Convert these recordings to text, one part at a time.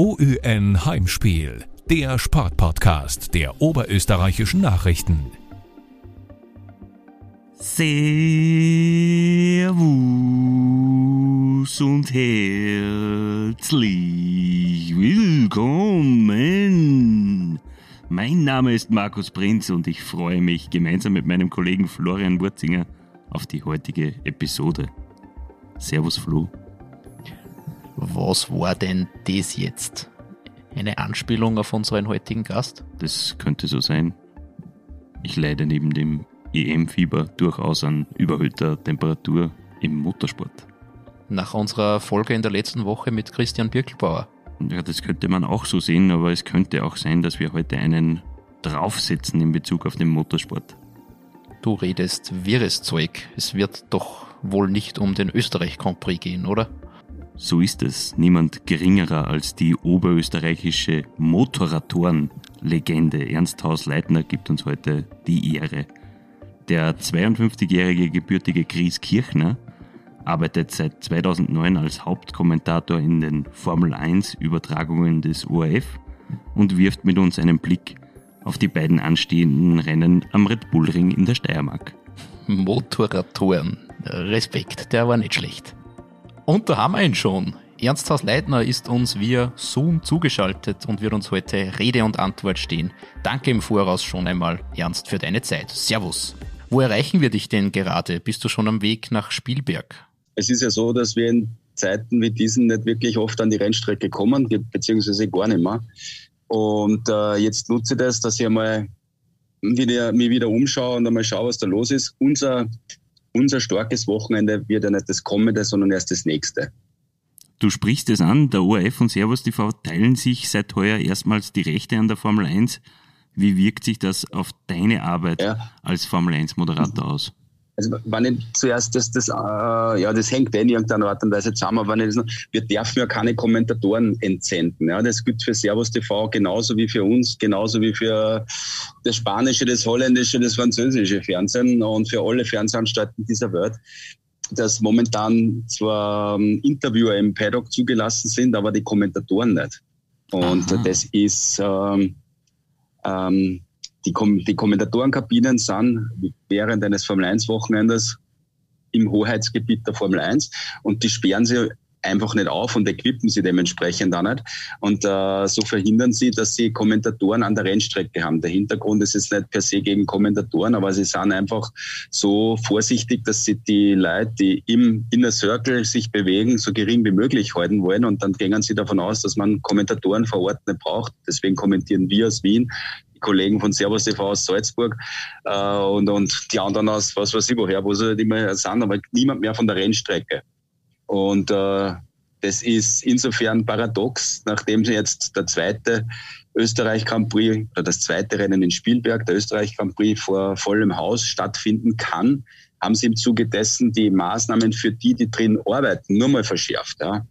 OÜN Heimspiel, der Sportpodcast der oberösterreichischen Nachrichten. Servus und herzlich willkommen. Mein Name ist Markus Prinz und ich freue mich gemeinsam mit meinem Kollegen Florian Wurzinger auf die heutige Episode. Servus Flo. Was war denn das jetzt? Eine Anspielung auf unseren heutigen Gast? Das könnte so sein. Ich leide neben dem EM-Fieber durchaus an überhöhter Temperatur im Motorsport. Nach unserer Folge in der letzten Woche mit Christian Birkelbauer. Ja, das könnte man auch so sehen, aber es könnte auch sein, dass wir heute einen draufsetzen in Bezug auf den Motorsport. Du redest wirres Zeug. Es wird doch wohl nicht um den Österreich Grand Prix gehen, oder? So ist es. Niemand geringerer als die oberösterreichische Motorratoren-Legende Ernst Haus Leitner gibt uns heute die Ehre. Der 52-jährige gebürtige Chris Kirchner arbeitet seit 2009 als Hauptkommentator in den Formel 1 Übertragungen des ORF und wirft mit uns einen Blick auf die beiden anstehenden Rennen am Red Bull Ring in der Steiermark. Motorratoren. Respekt, der war nicht schlecht. Und da haben wir ihn schon. Ernst Haus Leitner ist uns via Zoom zugeschaltet und wird uns heute Rede und Antwort stehen. Danke im Voraus schon einmal, Ernst, für deine Zeit. Servus. Wo erreichen wir dich denn gerade? Bist du schon am Weg nach Spielberg? Es ist ja so, dass wir in Zeiten wie diesen nicht wirklich oft an die Rennstrecke kommen, beziehungsweise gar nicht mehr. Und äh, jetzt nutze ich das, dass ich einmal wieder, mich wieder umschaue und einmal schaue, was da los ist. Unser, unser starkes Wochenende wird ja nicht das kommende, sondern erst das nächste. Du sprichst es an, der ORF und Servus TV teilen sich seit heuer erstmals die Rechte an der Formel 1. Wie wirkt sich das auf deine Arbeit ja. als Formel 1 Moderator aus? Also wenn ich zuerst das, das, äh, ja, das hängt eh in irgendeiner Art und Weise zusammen, aber wenn ich das, wir dürfen ja keine Kommentatoren entsenden. Ja. Das gilt für Servus TV genauso wie für uns, genauso wie für das spanische, das holländische, das französische Fernsehen und für alle Fernsehanstalten dieser Welt dass momentan zwar ähm, Interviewer im Paddock zugelassen sind, aber die Kommentatoren nicht. Und Aha. das ist ähm, ähm, die, Kom die Kommentatorenkabinen sind während eines Formel 1 Wochenendes im Hoheitsgebiet der Formel 1 und die sperren sie einfach nicht auf und equippen sie dementsprechend auch nicht. Und äh, so verhindern sie, dass sie Kommentatoren an der Rennstrecke haben. Der Hintergrund ist jetzt nicht per se gegen Kommentatoren, aber sie sind einfach so vorsichtig, dass sie die Leute, die im Inner Circle sich bewegen, so gering wie möglich halten wollen. Und dann gehen sie davon aus, dass man Kommentatoren vor Ort nicht braucht. Deswegen kommentieren wir aus Wien Kollegen von Servus TV aus Salzburg äh, und, und die anderen aus was weiß ich woher, wo sie halt immer sind, aber niemand mehr von der Rennstrecke. Und äh, das ist insofern paradox, nachdem jetzt der zweite Österreich Grand Prix oder das zweite Rennen in Spielberg, der Österreich Grand Prix vor vollem Haus stattfinden kann, haben sie im Zuge dessen die Maßnahmen für die, die drin arbeiten, nur mal verschärft. Ja.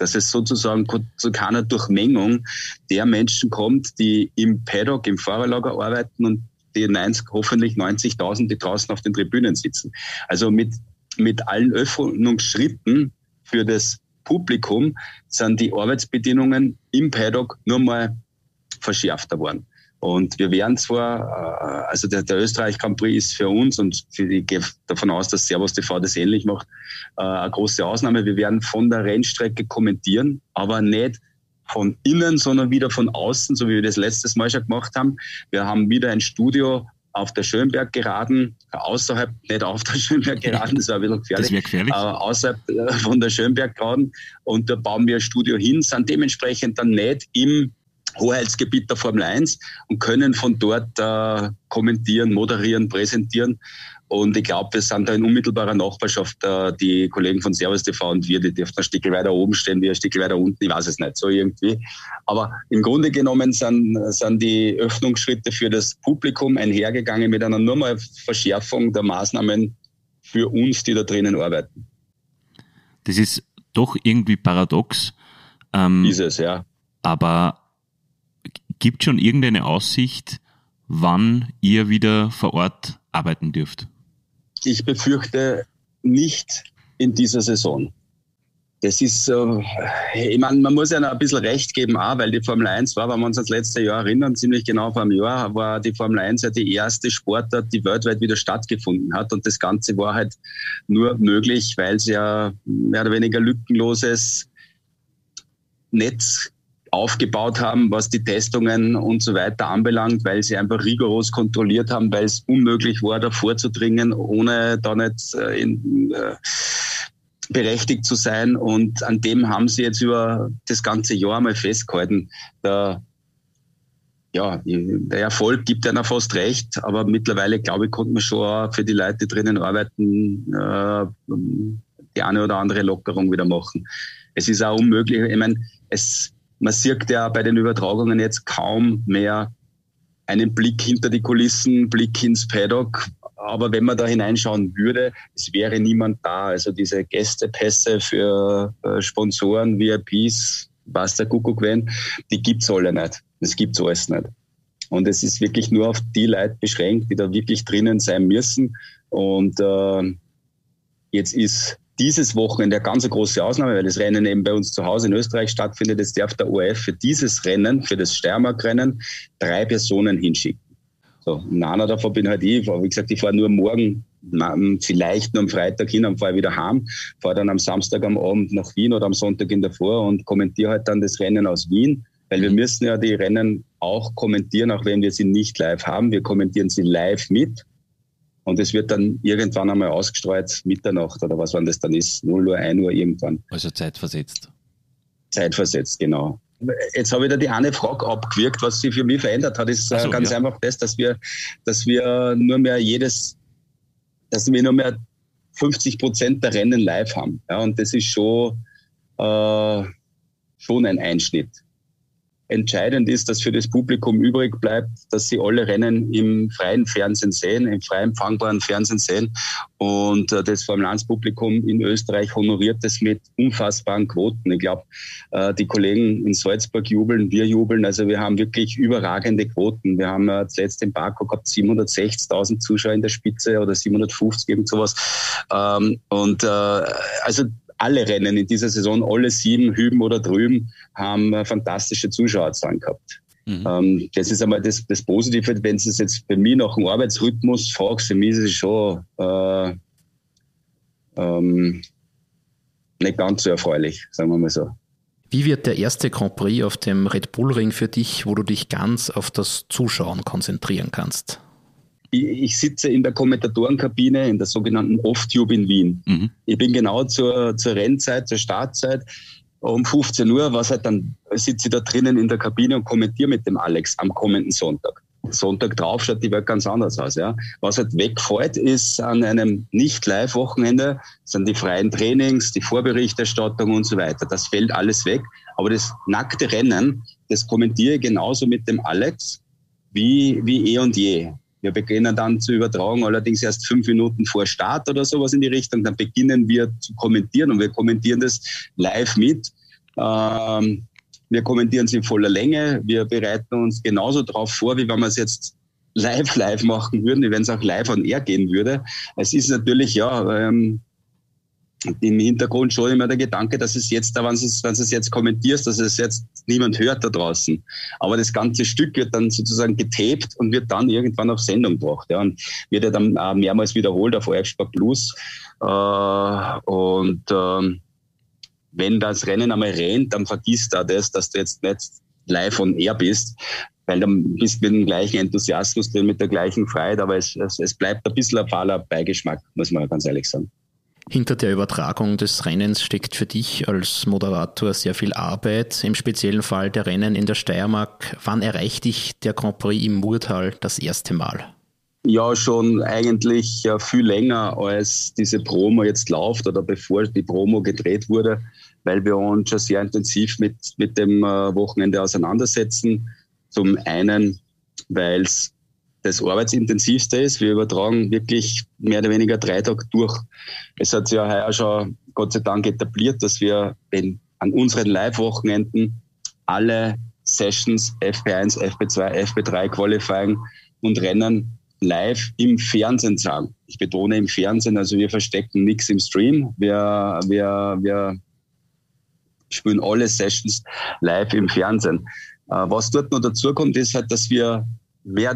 Dass es sozusagen zu keiner Durchmengung der Menschen kommt, die im Paddock, im Fahrerlager arbeiten und die 90, hoffentlich 90.000, die draußen auf den Tribünen sitzen. Also mit, mit allen Öffnungsschritten für das Publikum sind die Arbeitsbedingungen im Paddock nur mal verschärfter worden. Und wir werden zwar, äh, also der, der Österreich Grand Prix ist für uns und ich gehe davon aus, dass Servus TV das ähnlich macht, äh, eine große Ausnahme. Wir werden von der Rennstrecke kommentieren, aber nicht von innen, sondern wieder von außen, so wie wir das letztes Mal schon gemacht haben. Wir haben wieder ein Studio auf der Schönberg geraden, außerhalb, nicht auf der Schönberg geraden, das war ein bisschen gefährlich, das gefährlich. Äh, außerhalb äh, von der Schönberg geraden und da bauen wir ein Studio hin, sind dementsprechend dann nicht im Hoheitsgebiet der Formel 1 und können von dort äh, kommentieren, moderieren, präsentieren. Und ich glaube, wir sind da in unmittelbarer Nachbarschaft. Äh, die Kollegen von Servus TV und wir, die dürfen ein Stück weiter oben stehen, wie ein Stück weiter unten. Ich weiß es nicht, so irgendwie. Aber im Grunde genommen sind, sind die Öffnungsschritte für das Publikum einhergegangen mit einer nur mal Verschärfung der Maßnahmen für uns, die da drinnen arbeiten. Das ist doch irgendwie paradox. Ähm, ist es, ja. Aber gibt schon irgendeine Aussicht, wann ihr wieder vor Ort arbeiten dürft? Ich befürchte nicht in dieser Saison. das ist, äh, ich meine, man muss ja noch ein bisschen recht geben, auch, weil die Formel 1 war, wenn wir uns ans letzte Jahr erinnern, ziemlich genau vor einem Jahr, war die Formel 1 ja die erste Sportart, die weltweit wieder stattgefunden hat. Und das Ganze war halt nur möglich, weil es ja mehr oder weniger lückenloses Netz aufgebaut haben, was die Testungen und so weiter anbelangt, weil sie einfach rigoros kontrolliert haben, weil es unmöglich war, da vorzudringen, ohne da nicht äh, in, äh, berechtigt zu sein. Und an dem haben sie jetzt über das ganze Jahr mal festgehalten. Der, ja, der Erfolg gibt einer fast recht, aber mittlerweile, glaube ich, konnte man schon für die Leute, die drinnen arbeiten, äh, die eine oder andere Lockerung wieder machen. Es ist auch unmöglich. Ich meine, es, man sieht ja bei den Übertragungen jetzt kaum mehr einen Blick hinter die Kulissen, Blick ins Paddock, aber wenn man da hineinschauen würde, es wäre niemand da. Also diese Gästepässe für äh, Sponsoren, VIPs, was der Kuckuck wenn, die gibt's alle nicht. Das gibt's alles nicht. Und es ist wirklich nur auf die Leute beschränkt, die da wirklich drinnen sein müssen. Und äh, jetzt ist dieses Wochenende eine ganz große Ausnahme, weil das Rennen eben bei uns zu Hause in Österreich stattfindet. Jetzt darf der ORF für dieses Rennen, für das Steiermark-Rennen, drei Personen hinschicken. So, und einer davon bin halt ich. Wie gesagt, ich fahre nur morgen, vielleicht nur am Freitag hin, dann fahre ich wieder heim, fahre dann am Samstag am Abend nach Wien oder am Sonntag in der Vor und kommentiere halt dann das Rennen aus Wien. Weil wir müssen ja die Rennen auch kommentieren, auch wenn wir sie nicht live haben. Wir kommentieren sie live mit. Und es wird dann irgendwann einmal ausgestreut, Mitternacht oder was wann das dann ist, 0 Uhr, 1 Uhr irgendwann. Also zeitversetzt. Zeitversetzt, genau. Jetzt habe ich da die eine Frage abgewirkt, was sich für mich verändert hat, ist äh, so, ganz ja. einfach das, dass wir, dass wir nur mehr jedes, dass wir nur mehr 50 Prozent der Rennen live haben. Ja, und das ist schon, äh, schon ein Einschnitt. Entscheidend ist, dass für das Publikum übrig bleibt, dass sie alle Rennen im freien Fernsehen sehen, im frei empfangbaren Fernsehen sehen. Und äh, das Formel 1 Publikum in Österreich honoriert das mit unfassbaren Quoten. Ich glaube, äh, die Kollegen in Salzburg jubeln, wir jubeln. Also wir haben wirklich überragende Quoten. Wir haben äh, zuletzt in Baku gehabt 760.000 Zuschauer in der Spitze oder 750, irgend sowas. Ähm, und äh, also alle Rennen in dieser Saison, alle sieben, hüben oder drüben, haben fantastische Zuschauerzahlen gehabt. Mhm. Ähm, das ist einmal das, das Positive, wenn es jetzt bei mir nach dem Arbeitsrhythmus fragst, für mich ist es schon äh, ähm, nicht ganz so erfreulich, sagen wir mal so. Wie wird der erste Grand Prix auf dem Red Bull Ring für dich, wo du dich ganz auf das Zuschauen konzentrieren kannst? Ich, sitze in der Kommentatorenkabine in der sogenannten Off-Tube in Wien. Mhm. Ich bin genau zur, zur Rennzeit, zur Startzeit um 15 Uhr, was halt dann sitze ich da drinnen in der Kabine und kommentiere mit dem Alex am kommenden Sonntag. Sonntag drauf schaut die Welt ganz anders aus. Ja. Was halt wegfällt, ist an einem Nicht-Live-Wochenende, sind die freien Trainings, die Vorberichterstattung und so weiter. Das fällt alles weg. Aber das nackte Rennen, das kommentiere ich genauso mit dem Alex wie, wie eh und je. Wir beginnen dann zu übertragen, allerdings erst fünf Minuten vor Start oder sowas in die Richtung. Dann beginnen wir zu kommentieren und wir kommentieren das live mit. Ähm, wir kommentieren es in voller Länge. Wir bereiten uns genauso darauf vor, wie wenn wir es jetzt live live machen würden, wie wenn es auch live on air gehen würde. Es ist natürlich, ja, ähm, im Hintergrund schon immer der Gedanke, dass es jetzt, wenn du es, wenn du es jetzt kommentierst, dass es jetzt niemand hört da draußen. Aber das ganze Stück wird dann sozusagen getaped und wird dann irgendwann auf Sendung gebracht. Ja, und wird ja dann auch mehrmals wiederholt auf Sport Plus. Äh, und ähm, wenn das Rennen einmal rennt, dann vergisst da das, dass du jetzt nicht live on air bist, weil dann bist du mit dem gleichen Enthusiasmus drin, mit der gleichen Freiheit, aber es, es, es bleibt ein bisschen ein fahler Beigeschmack, muss man ganz ehrlich sagen. Hinter der Übertragung des Rennens steckt für dich als Moderator sehr viel Arbeit, im speziellen Fall der Rennen in der Steiermark. Wann erreicht dich der Grand Prix im Murtal das erste Mal? Ja, schon eigentlich ja, viel länger, als diese Promo jetzt läuft oder bevor die Promo gedreht wurde, weil wir uns schon sehr intensiv mit, mit dem äh, Wochenende auseinandersetzen. Zum einen, weil es das arbeitsintensivste ist. Wir übertragen wirklich mehr oder weniger drei Tage durch. Es hat sich ja heuer schon Gott sei Dank etabliert, dass wir an unseren Live-Wochenenden alle Sessions FP1, FP2, FP3 Qualifying und Rennen live im Fernsehen sagen. Ich betone im Fernsehen, also wir verstecken nichts im Stream. Wir, wir, wir spielen alle Sessions live im Fernsehen. Äh, was dort noch dazu kommt, ist halt, dass wir mehr,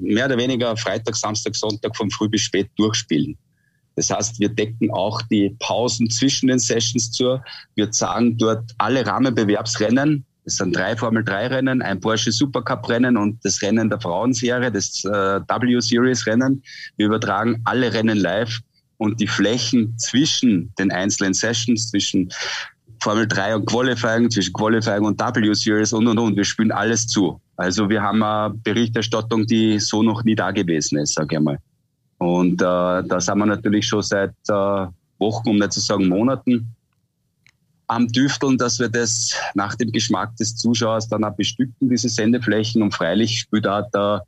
mehr oder weniger Freitag, Samstag, Sonntag von früh bis spät durchspielen. Das heißt, wir decken auch die Pausen zwischen den Sessions zu. Wir sagen dort alle Rahmenbewerbsrennen. Das sind drei Formel-3-Rennen, ein Porsche Supercup-Rennen und das Rennen der Frauenserie, das äh, W-Series-Rennen. Wir übertragen alle Rennen live und die Flächen zwischen den einzelnen Sessions, zwischen Formel 3 und Qualifying, zwischen Qualifying und W-Series und, und, und. Wir spielen alles zu. Also wir haben eine Berichterstattung, die so noch nie da gewesen ist, sage ich mal. Und äh, da sind wir natürlich schon seit äh, Wochen, um nicht zu sagen Monaten, am Düfteln, dass wir das nach dem Geschmack des Zuschauers dann auch bestücken, diese Sendeflächen. Und freilich spielt auch der,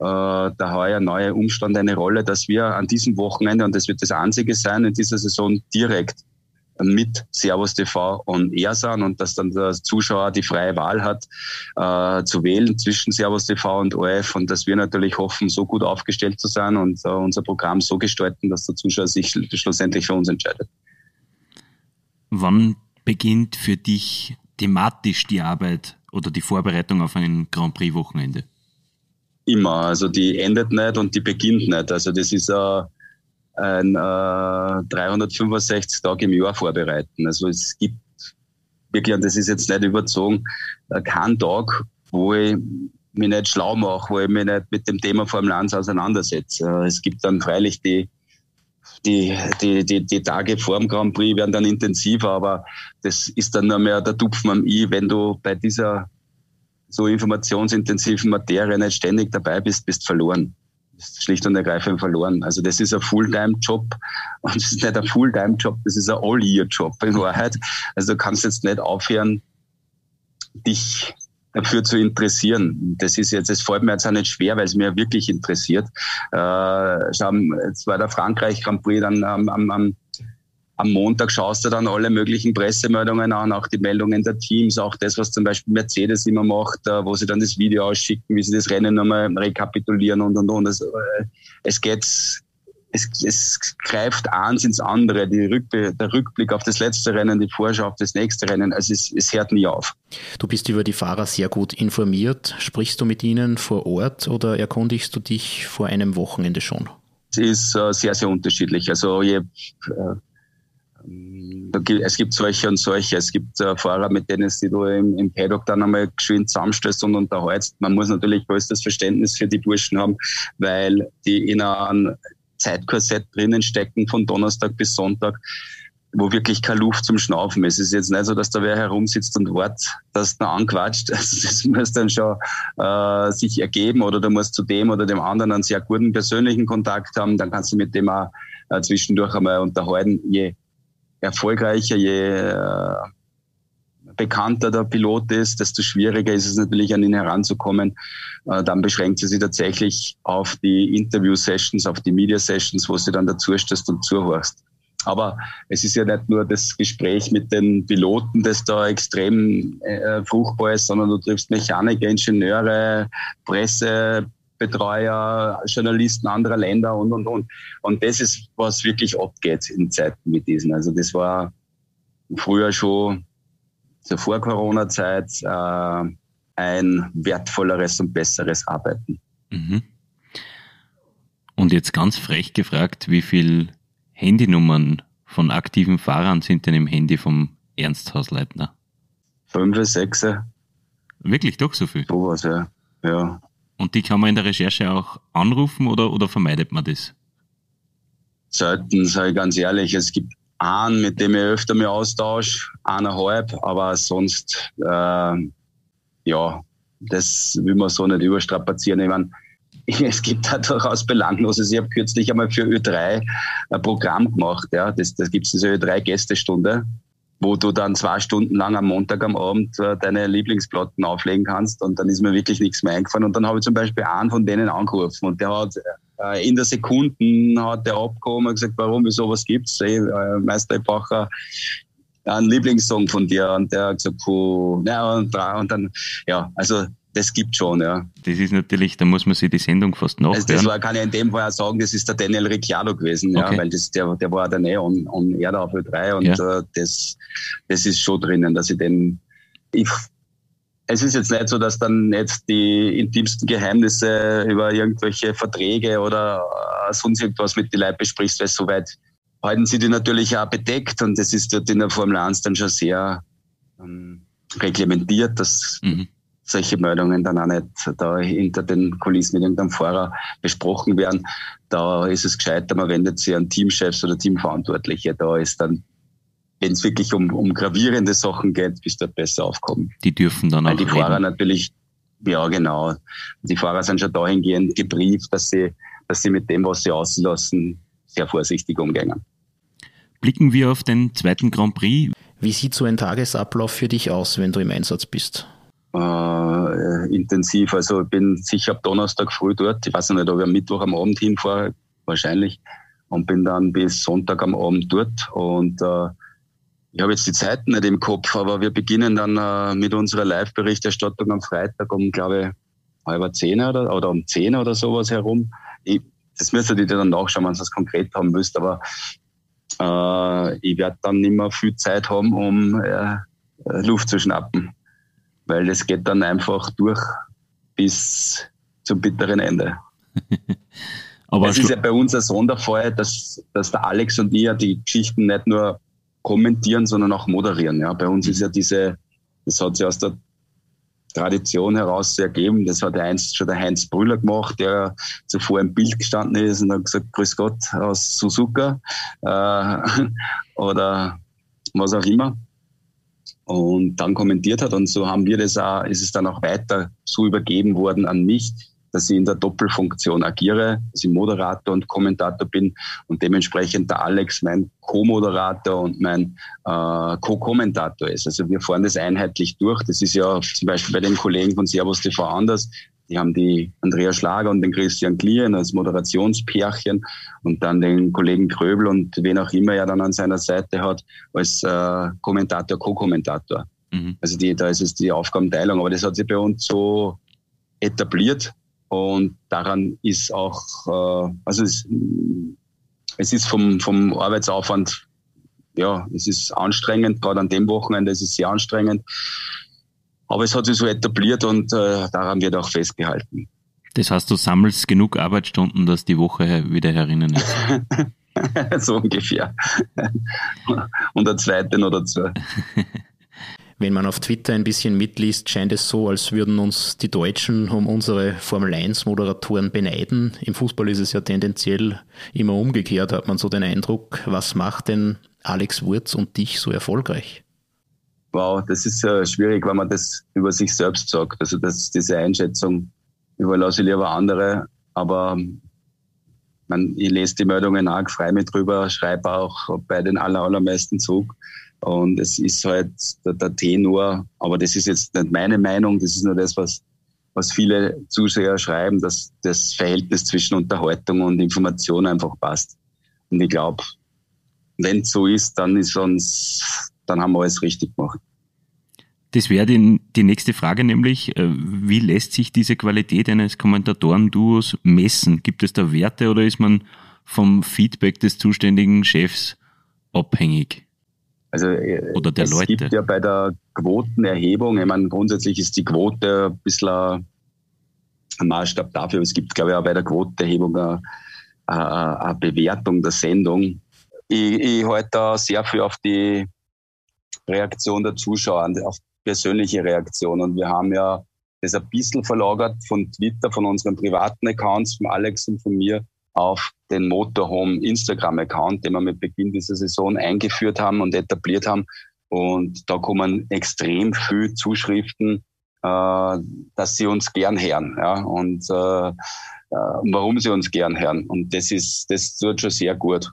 äh, der heuer neue Umstand eine Rolle, dass wir an diesem Wochenende, und das wird das einzige sein in dieser Saison, direkt mit Servus TV und sind und dass dann der Zuschauer die freie Wahl hat, äh, zu wählen zwischen Servus TV und ORF und dass wir natürlich hoffen, so gut aufgestellt zu sein und äh, unser Programm so gestalten, dass der Zuschauer sich schlussendlich für uns entscheidet. Wann beginnt für dich thematisch die Arbeit oder die Vorbereitung auf ein Grand Prix Wochenende? Immer, also die endet nicht und die beginnt nicht. Also das ist äh, ein äh, 365 Tage im Jahr vorbereiten. Also es gibt wirklich, und das ist jetzt nicht überzogen, äh, keinen Tag, wo ich mich nicht schlau mache, wo ich mich nicht mit dem Thema Formel 1 auseinandersetze. Äh, es gibt dann freilich die, die, die, die, die Tage vor dem Grand Prix werden dann intensiver, aber das ist dann nur mehr der Tupfen am I, wenn du bei dieser so informationsintensiven Materie nicht ständig dabei bist, bist verloren schlicht und ergreifend verloren. Also das ist ein Fulltime-Job und das ist nicht ein Fulltime-Job, das ist ein All-Year-Job in Wahrheit. Also du kannst jetzt nicht aufhören, dich dafür zu interessieren. Das ist jetzt, das fällt mir jetzt auch nicht schwer, weil es mir wirklich interessiert. Äh, jetzt war der Frankreich Grand Prix dann am, am, am am Montag schaust du dann alle möglichen Pressemeldungen an, auch die Meldungen der Teams, auch das, was zum Beispiel Mercedes immer macht, äh, wo sie dann das Video ausschicken, wie sie das Rennen nochmal rekapitulieren und und und. Es, äh, es geht, es, es greift eins ins andere, Rückbe der Rückblick auf das letzte Rennen, die Vorschau auf das nächste Rennen, also es, es hört nie auf. Du bist über die Fahrer sehr gut informiert. Sprichst du mit ihnen vor Ort oder erkundigst du dich vor einem Wochenende schon? Es ist äh, sehr, sehr unterschiedlich. Also je, es gibt solche und solche. Es gibt äh, Fahrer, mit denen du im, im Paddock dann einmal geschwind zusammenstößt und unterhältst. Man muss natürlich größtes Verständnis für die Burschen haben, weil die in einem Zeitkorsett drinnen stecken von Donnerstag bis Sonntag wo wirklich keine Luft zum Schnaufen ist. Es ist jetzt nicht so, dass da wer herumsitzt und wartet, dass da anquatscht. Also das muss dann schon äh, sich ergeben oder du musst zu dem oder dem anderen einen sehr guten persönlichen Kontakt haben. Dann kannst du mit dem auch äh, zwischendurch einmal unterhalten. Je erfolgreicher, je äh, bekannter der Pilot ist, desto schwieriger ist es natürlich, an ihn heranzukommen. Äh, dann beschränkt sie sich tatsächlich auf die Interview-Sessions, auf die Media-Sessions, wo sie dann dazu stößt und zuhörst. Aber es ist ja nicht nur das Gespräch mit den Piloten, das da extrem äh, fruchtbar ist, sondern du triffst Mechaniker, Ingenieure, Presse, Betreuer, Journalisten anderer Länder und, und, und. Und das ist, was wirklich abgeht in Zeiten mit diesen. Also das war früher schon zur Vor-Corona-Zeit äh, ein wertvolleres und besseres Arbeiten. Mhm. Und jetzt ganz frech gefragt, wie viel Handynummern von aktiven Fahrern sind denn im Handy vom Ernst Hausleitner? Fünf, sechs. Wirklich doch so viel? Sowas, ja. ja. Und die kann man in der Recherche auch anrufen oder, oder vermeidet man das? Selten, sage ich ganz ehrlich. Es gibt einen, mit dem ich öfter mich austausche, eineinhalb, aber sonst, äh, ja, das will man so nicht überstrapazieren. Ich meine, es gibt da durchaus Belangloses. Ich habe kürzlich einmal für Ö3 ein Programm gemacht. Ja. Das, das gibt es diese Ö3-Gästestunde wo du dann zwei Stunden lang am Montag am Abend äh, deine Lieblingsplatten auflegen kannst und dann ist mir wirklich nichts mehr eingefallen. Und dann habe ich zum Beispiel einen von denen angerufen und der hat äh, in der Sekunden hat der abgehoben und gesagt, warum, wieso, was gibt's? Hey, äh, Meister, ich brauche ein Lieblingssong von dir und der hat gesagt, puh, ja, und, und dann, ja, also das gibt schon, ja. Das ist natürlich, da muss man sich die Sendung fast nachhören. Also das war, kann ich in dem Fall auch sagen, das ist der Daniel Ricciardo gewesen, okay. ja, weil das, der, der war dann eh on, on Erde auf Ö3 und ja. äh, das, das ist schon drinnen, dass ich den, ich, es ist jetzt nicht so, dass dann jetzt die intimsten Geheimnisse über irgendwelche Verträge oder äh, sonst irgendwas mit den Leuten besprichst, weil soweit halten sie die natürlich auch bedeckt und das ist dort in der Formel 1 dann schon sehr ähm, reglementiert, dass mhm solche Meldungen dann auch nicht da hinter den Kulissen mit irgendeinem Fahrer besprochen werden. Da ist es gescheiter, man wendet sich an Teamchefs oder Teamverantwortliche. Da ist dann, wenn es wirklich um, um gravierende Sachen geht, bist du besser aufkommen. Die dürfen dann Weil auch die reden. Fahrer natürlich, ja genau, die Fahrer sind schon dahingehend gebrieft, dass sie, dass sie mit dem, was sie auslassen, sehr vorsichtig umgehen. Blicken wir auf den zweiten Grand Prix. Wie sieht so ein Tagesablauf für dich aus, wenn du im Einsatz bist? Äh, intensiv. Also ich bin sicher ab Donnerstag früh dort. Ich weiß nicht, ob ich am Mittwoch am Abend hinfahre, wahrscheinlich. Und bin dann bis Sonntag am Abend dort. Und äh, ich habe jetzt die Zeiten nicht im Kopf, aber wir beginnen dann äh, mit unserer Live-Berichterstattung am Freitag um, glaube ich, halb zehn oder, oder um zehn oder sowas herum. Ich, das müsstet ihr dann nachschauen, wenn ihr das konkret haben müsst, aber äh, ich werde dann nicht mehr viel Zeit haben, um äh, Luft zu schnappen weil es geht dann einfach durch bis zum bitteren Ende. Aber es ist ja bei uns ein Sonderfall, dass, dass der Alex und ich ja die Geschichten nicht nur kommentieren, sondern auch moderieren. Ja, bei uns ist ja diese, das hat sich aus der Tradition heraus ergeben. Das hat einst schon der Heinz Brüller gemacht, der zuvor im Bild gestanden ist und hat gesagt, Grüß Gott aus Suzuka äh, oder was auch immer und dann kommentiert hat. Und so haben wir das auch, ist es dann auch weiter so übergeben worden an mich, dass ich in der Doppelfunktion agiere, dass ich Moderator und Kommentator bin und dementsprechend der Alex mein Co-Moderator und mein äh, Co-Kommentator ist. Also wir fahren das einheitlich durch. Das ist ja zum Beispiel bei den Kollegen von Servus TV anders. Die haben die Andrea Schlager und den Christian Klien als Moderationspärchen und dann den Kollegen Kröbel und wen auch immer er dann an seiner Seite hat als äh, Kommentator, Co-Kommentator. Mhm. Also die, da ist es die Aufgabenteilung, aber das hat sich bei uns so etabliert und daran ist auch, äh, also es, es ist vom, vom Arbeitsaufwand, ja, es ist anstrengend, gerade an dem Wochenende ist es sehr anstrengend. Aber es hat sich so etabliert und äh, daran wird auch festgehalten. Das heißt, du sammelst genug Arbeitsstunden, dass die Woche wieder herinnen ist. so ungefähr. und der zweite oder zwei. Wenn man auf Twitter ein bisschen mitliest, scheint es so, als würden uns die Deutschen um unsere Formel 1 Moderatoren beneiden. Im Fußball ist es ja tendenziell immer umgekehrt, hat man so den Eindruck. Was macht denn Alex Wurz und dich so erfolgreich? Wow, das ist ja schwierig, wenn man das über sich selbst sagt. Also das, diese Einschätzung überlasse ich lieber andere. Aber man, ich lese die Meldungen auch, freue mich drüber, schreibe auch bei den aller, allermeisten Zug. Und es ist halt der, der Tenor, aber das ist jetzt nicht meine Meinung, das ist nur das, was, was viele Zuseher schreiben, dass das Verhältnis zwischen Unterhaltung und Information einfach passt. Und ich glaube, wenn es so ist, dann ist uns dann haben wir alles richtig gemacht. Das wäre die, die nächste Frage, nämlich, äh, wie lässt sich diese Qualität eines Kommentatoren-Duos messen? Gibt es da Werte oder ist man vom Feedback des zuständigen Chefs abhängig? Also äh, oder der es Leute? gibt ja bei der Quotenerhebung, ich meine, grundsätzlich ist die Quote ein bisschen ein Maßstab dafür. Es gibt, glaube ich, auch bei der Quotenerhebung eine, eine Bewertung der Sendung. Ich, ich halte da sehr viel auf die Reaktion der Zuschauer, auf persönliche Reaktion. Und wir haben ja das ein bisschen verlagert von Twitter, von unseren privaten Accounts, von Alex und von mir, auf den Motorhome Instagram-Account, den wir mit Beginn dieser Saison eingeführt haben und etabliert haben. Und da kommen extrem viel Zuschriften, äh, dass sie uns gern hören. Ja? Und äh, äh warum sie uns gern hören. Und das ist, das tut schon sehr gut.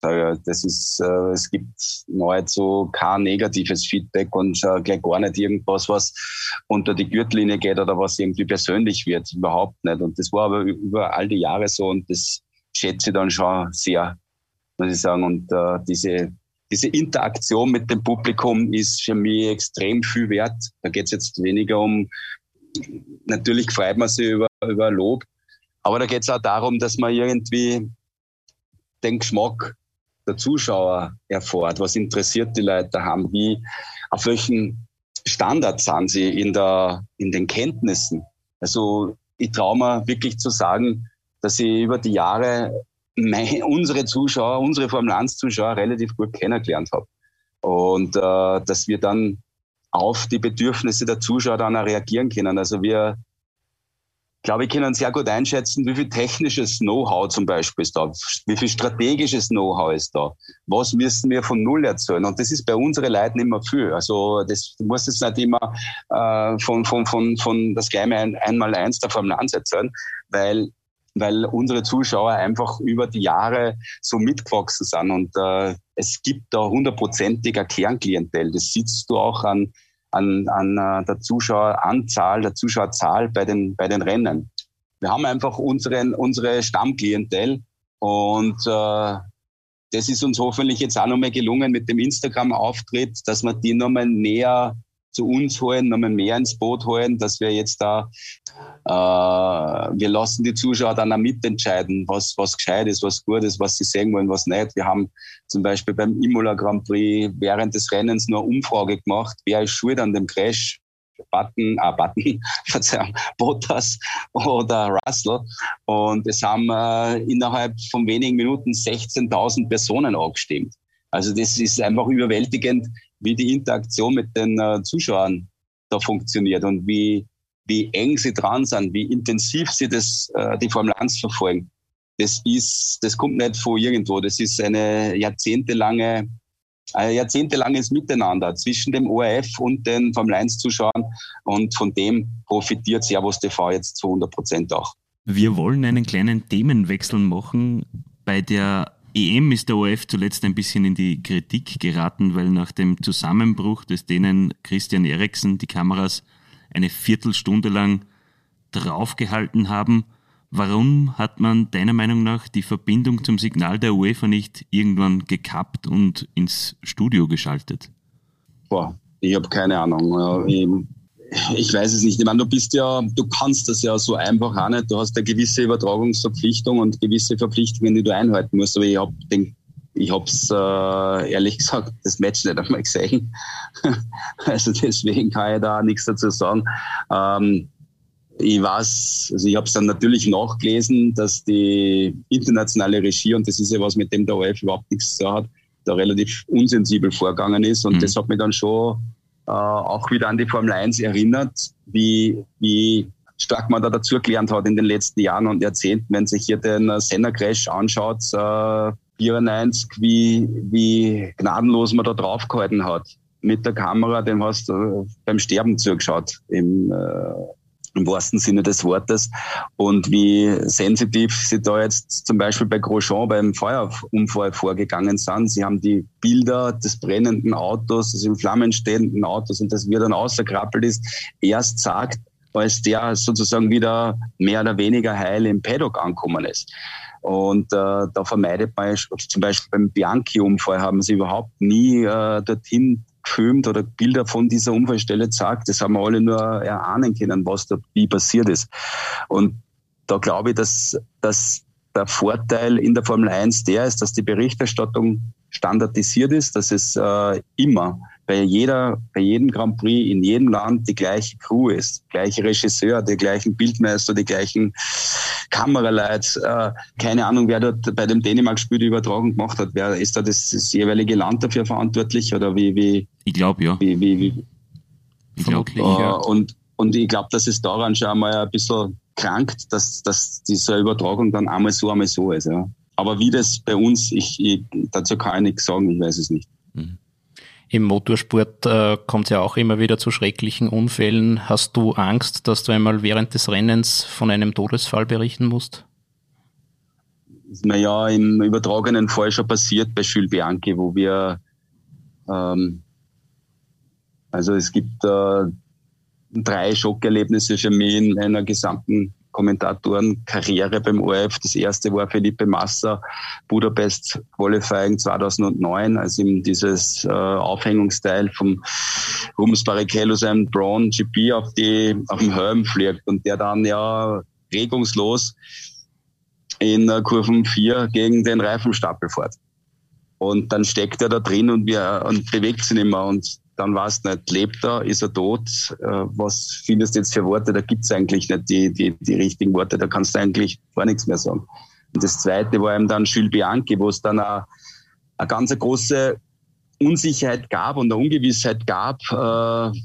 Das ist, äh, es gibt nahezu kein negatives Feedback und schon gleich gar nicht irgendwas, was unter die Gürtellinie geht oder was irgendwie persönlich wird. Überhaupt nicht. Und das war aber über all die Jahre so und das schätze ich dann schon sehr, muss ich sagen. Und äh, diese diese Interaktion mit dem Publikum ist für mich extrem viel wert. Da geht es jetzt weniger um, natürlich freut man sich über, über Lob, aber da geht es auch darum, dass man irgendwie den Geschmack der Zuschauer erfährt. Was interessiert die Leute haben? Wie, auf welchen Standards sind sie in, der, in den Kenntnissen? Also ich traue mir wirklich zu sagen, dass ich über die Jahre meine, unsere Zuschauer, unsere Formel 1 Zuschauer relativ gut kennengelernt habe. Und äh, dass wir dann auf die Bedürfnisse der Zuschauer dann auch reagieren können. Also wir glaube ich, können sehr gut einschätzen, wie viel technisches Know-how zum Beispiel ist da, wie viel strategisches Know-how ist da, was müssen wir von Null erzählen. Und das ist bei unseren Leuten immer viel. Also das muss jetzt nicht immer äh, von, von, von, von das gleiche ein, einmal eins der Formel 1 erzählen, weil weil unsere Zuschauer einfach über die Jahre so mitgewachsen sind und äh, es gibt da hundertprozentiger Kernklientel. Das siehst du auch an, an, an äh, der Zuschaueranzahl, der Zuschauerzahl bei den, bei den Rennen. Wir haben einfach unseren, unsere Stammklientel und äh, das ist uns hoffentlich jetzt auch nochmal gelungen mit dem Instagram-Auftritt, dass wir die nochmal näher zu uns holen, nochmal mehr ins Boot holen, dass wir jetzt da, äh, wir lassen die Zuschauer dann auch mitentscheiden, was, was gescheit ist, was gut ist, was sie sehen wollen, was nicht. Wir haben zum Beispiel beim Imola Grand Prix während des Rennens nur eine Umfrage gemacht, wer ist schuld an dem Crash, Button, ah, Button, Verzeihung, Bottas oder Russell. Und es haben äh, innerhalb von wenigen Minuten 16.000 Personen angestimmt. Also das ist einfach überwältigend, wie die Interaktion mit den äh, Zuschauern da funktioniert und wie, wie eng sie dran sind, wie intensiv sie das, äh, die Formel 1 verfolgen. Das ist, das kommt nicht von irgendwo. Das ist eine jahrzehntelange, ein jahrzehntelanges Miteinander zwischen dem ORF und den Formel 1 Zuschauern. Und von dem profitiert Servus TV jetzt zu 100 Prozent auch. Wir wollen einen kleinen Themenwechsel machen. Bei der EM ist der ORF zuletzt ein bisschen in die Kritik geraten, weil nach dem Zusammenbruch des denen Christian Eriksen die Kameras eine Viertelstunde lang draufgehalten haben. Warum hat man deiner Meinung nach die Verbindung zum Signal der UEFA nicht irgendwann gekappt und ins Studio geschaltet? Boah, ich habe keine Ahnung. Ich weiß es nicht. Ich meine, du bist ja, du kannst das ja so einfach auch nicht. Du hast eine gewisse Übertragungsverpflichtung und gewisse Verpflichtungen, die du einhalten musst. Aber ich habe den ich habe es äh, ehrlich gesagt das Match nicht einmal gesehen. also deswegen kann ich da nichts dazu sagen. Ähm, ich weiß, also ich habe es dann natürlich nachgelesen, dass die internationale Regie, und das ist ja was, mit dem der ORF überhaupt nichts zu tun hat, da relativ unsensibel vorgegangen ist. Und mhm. das hat mich dann schon äh, auch wieder an die Formel 1 erinnert, wie, wie stark man da dazu gelernt hat in den letzten Jahren und Jahrzehnten, wenn sich hier den Senna-Crash anschaut, äh, 94, wie, wie gnadenlos man da draufgehalten hat. Mit der Kamera, dem hast du beim Sterben zugeschaut im, äh, im wahrsten Sinne des Wortes. Und wie sensitiv sie da jetzt zum Beispiel bei Grosjean beim Feuerunfall vorgegangen sind. Sie haben die Bilder des brennenden Autos, des in Flammen stehenden Autos und das, wie er dann ausgekrabbelt ist, erst sagt, als der sozusagen wieder mehr oder weniger heil im Paddock angekommen ist. Und äh, da vermeidet man zum Beispiel beim Bianchi-Unfall haben sie überhaupt nie äh, dorthin gefilmt oder Bilder von dieser Unfallstelle zeigt. Das haben wir alle nur erahnen können, was da wie passiert ist. Und da glaube ich, dass, dass der Vorteil in der Formel 1 der ist, dass die Berichterstattung standardisiert ist, dass es äh, immer bei jeder, bei jedem Grand Prix in jedem Land die gleiche Crew ist, gleiche Regisseur, die gleichen Bildmeister, die gleichen Kameraleute. Äh, keine Ahnung, wer dort bei dem Dänemark-Spiel die Übertragung gemacht hat. Wer ist da das, das jeweilige Land dafür verantwortlich oder wie? wie ich glaube ja. Wie, wie, wie, ich glaube äh, ja. Und und ich glaube, dass es daran schon einmal ein bisschen krankt, dass, dass diese Übertragung dann einmal so, einmal so ist. Ja. Aber wie das bei uns, ich, ich dazu kann ich nichts sagen, ich weiß es nicht. Mhm. Im Motorsport äh, kommt es ja auch immer wieder zu schrecklichen Unfällen. Hast du Angst, dass du einmal während des Rennens von einem Todesfall berichten musst? Ist mir ja im übertragenen Fall schon passiert bei Jules Bianchi, wo wir ähm, also es gibt äh, drei Schockerlebnisse für mich in einer gesamten Kommentatorenkarriere beim ORF. Das erste war Felipe Massa, Budapest Qualifying 2009, als ihm dieses äh, Aufhängungsteil vom Rubens Barrichello seinem Braun GP auf, die, auf dem Helm fliegt und der dann ja regungslos in äh, Kurven 4 gegen den Reifenstapel fährt. Und dann steckt er da drin und, wir, und bewegt sich nicht mehr. Und dann weiß nicht, lebt er, ist er tot, äh, was findest du jetzt für Worte? Da gibt's eigentlich nicht die, die, die richtigen Worte, da kannst du eigentlich gar nichts mehr sagen. Und das zweite war eben dann Jules Bianchi, wo es dann eine, eine ganz große Unsicherheit gab und eine Ungewissheit gab, äh,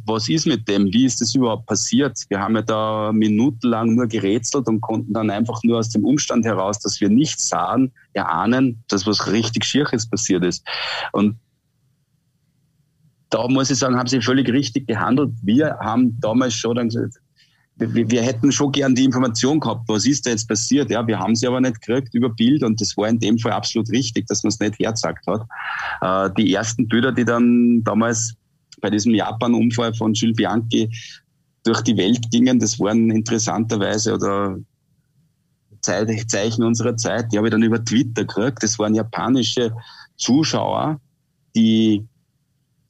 was ist mit dem, wie ist das überhaupt passiert. Wir haben ja da minutenlang nur gerätselt und konnten dann einfach nur aus dem Umstand heraus, dass wir nichts sahen, erahnen, dass was richtig Schierches passiert ist. Und da muss ich sagen, haben sie völlig richtig gehandelt. Wir haben damals schon dann gesagt, wir, hätten schon gern die Information gehabt, was ist da jetzt passiert. Ja, wir haben sie aber nicht gekriegt über Bild und das war in dem Fall absolut richtig, dass man es nicht herzeigt hat. Äh, die ersten Bilder, die dann damals bei diesem Japan-Unfall von Jules Bianchi durch die Welt gingen, das waren interessanterweise oder Zeichen unserer Zeit, die habe ich dann über Twitter gekriegt. Das waren japanische Zuschauer, die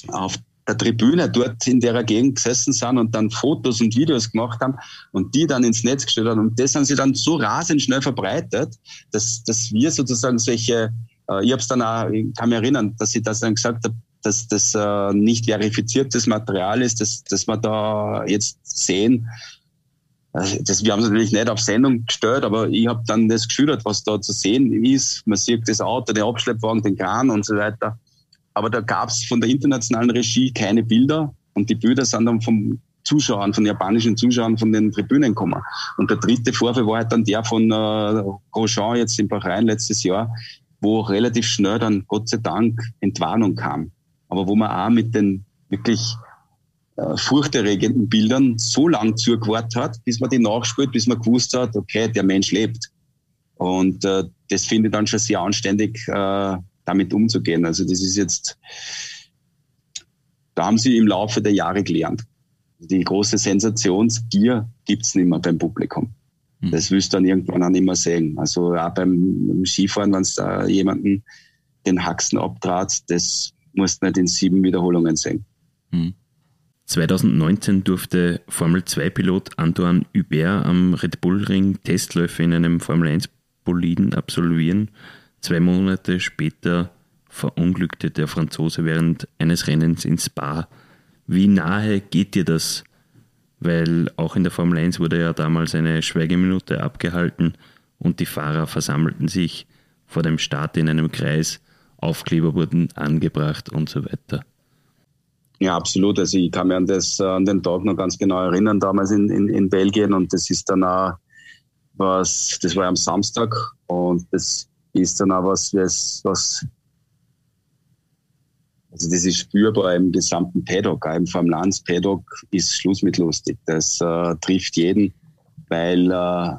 auf der Tribüne dort in der Gegend gesessen sind und dann Fotos und Videos gemacht haben und die dann ins Netz gestellt haben. Und das haben sie dann so rasend schnell verbreitet, dass, dass wir sozusagen solche, äh, ich habe es dann auch, ich kann mich erinnern, dass ich das dann gesagt habe, dass das äh, nicht verifiziertes Material ist, dass, dass wir da jetzt sehen. Also das, wir haben es natürlich nicht auf Sendung gestellt, aber ich habe dann das geschildert, was da zu sehen ist. Man sieht das Auto, den Abschleppwagen, den Kran und so weiter. Aber da gab es von der internationalen Regie keine Bilder und die Bilder sind dann vom Zuschauern, von japanischen Zuschauern von den Tribünen gekommen. Und der dritte Vorfall war halt dann der von äh, Grosjean jetzt in Bahrain letztes Jahr, wo relativ schnell dann Gott sei Dank Entwarnung kam. Aber wo man auch mit den wirklich äh, furchterregenden Bildern so lang zugewartet hat, bis man die nachspielt, bis man gewusst hat, okay, der Mensch lebt. Und äh, das finde ich dann schon sehr anständig, äh, damit umzugehen. Also das ist jetzt, da haben sie im Laufe der Jahre gelernt. Die große Sensationsgier gibt's nicht mehr beim Publikum. Hm. Das willst du dann irgendwann auch nicht mehr sehen. Also auch beim Skifahren, wenn es da jemanden den Haxen abtrat, das musst du nicht in sieben Wiederholungen sehen. 2019 hm. durfte Formel-2-Pilot Antoine Hubert am Red Bull Ring Testläufe in einem Formel-1-Boliden absolvieren. Zwei Monate später verunglückte der Franzose während eines Rennens ins Spa. Wie nahe geht dir das? Weil auch in der Formel 1 wurde ja damals eine Schweigeminute abgehalten und die Fahrer versammelten sich vor dem Start in einem Kreis, Aufkleber wurden angebracht und so weiter. Ja, absolut. Also ich kann mich an, das, an den Tag noch ganz genau erinnern, damals in, in, in Belgien und das ist dann auch was, das war am Samstag und das ist dann auch was, was, was also das ist spürbar im gesamten Paddock. Auch im Formel 1 Paddock ist Schluss mit lustig. Das äh, trifft jeden, weil, äh,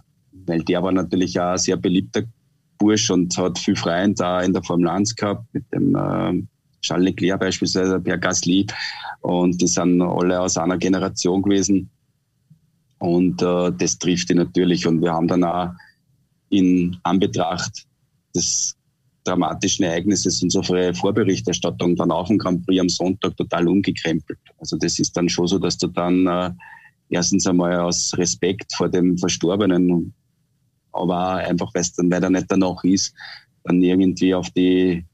weil der war natürlich auch ein sehr beliebter Bursch und hat viel Freien da in der Formel 1 gehabt, mit dem äh, Charles Leclerc beispielsweise, Pierre Gasly. Und die sind alle aus einer Generation gewesen. Und äh, das trifft ihn natürlich. Und wir haben dann auch in Anbetracht des dramatischen Ereignisses unsere Vorberichterstattung dann auf dem Grand Prix am Sonntag total umgekrempelt. Also das ist dann schon so, dass du dann äh, erstens einmal aus Respekt vor dem Verstorbenen, aber auch einfach, weil dann, weil er nicht danach ist, dann irgendwie auf die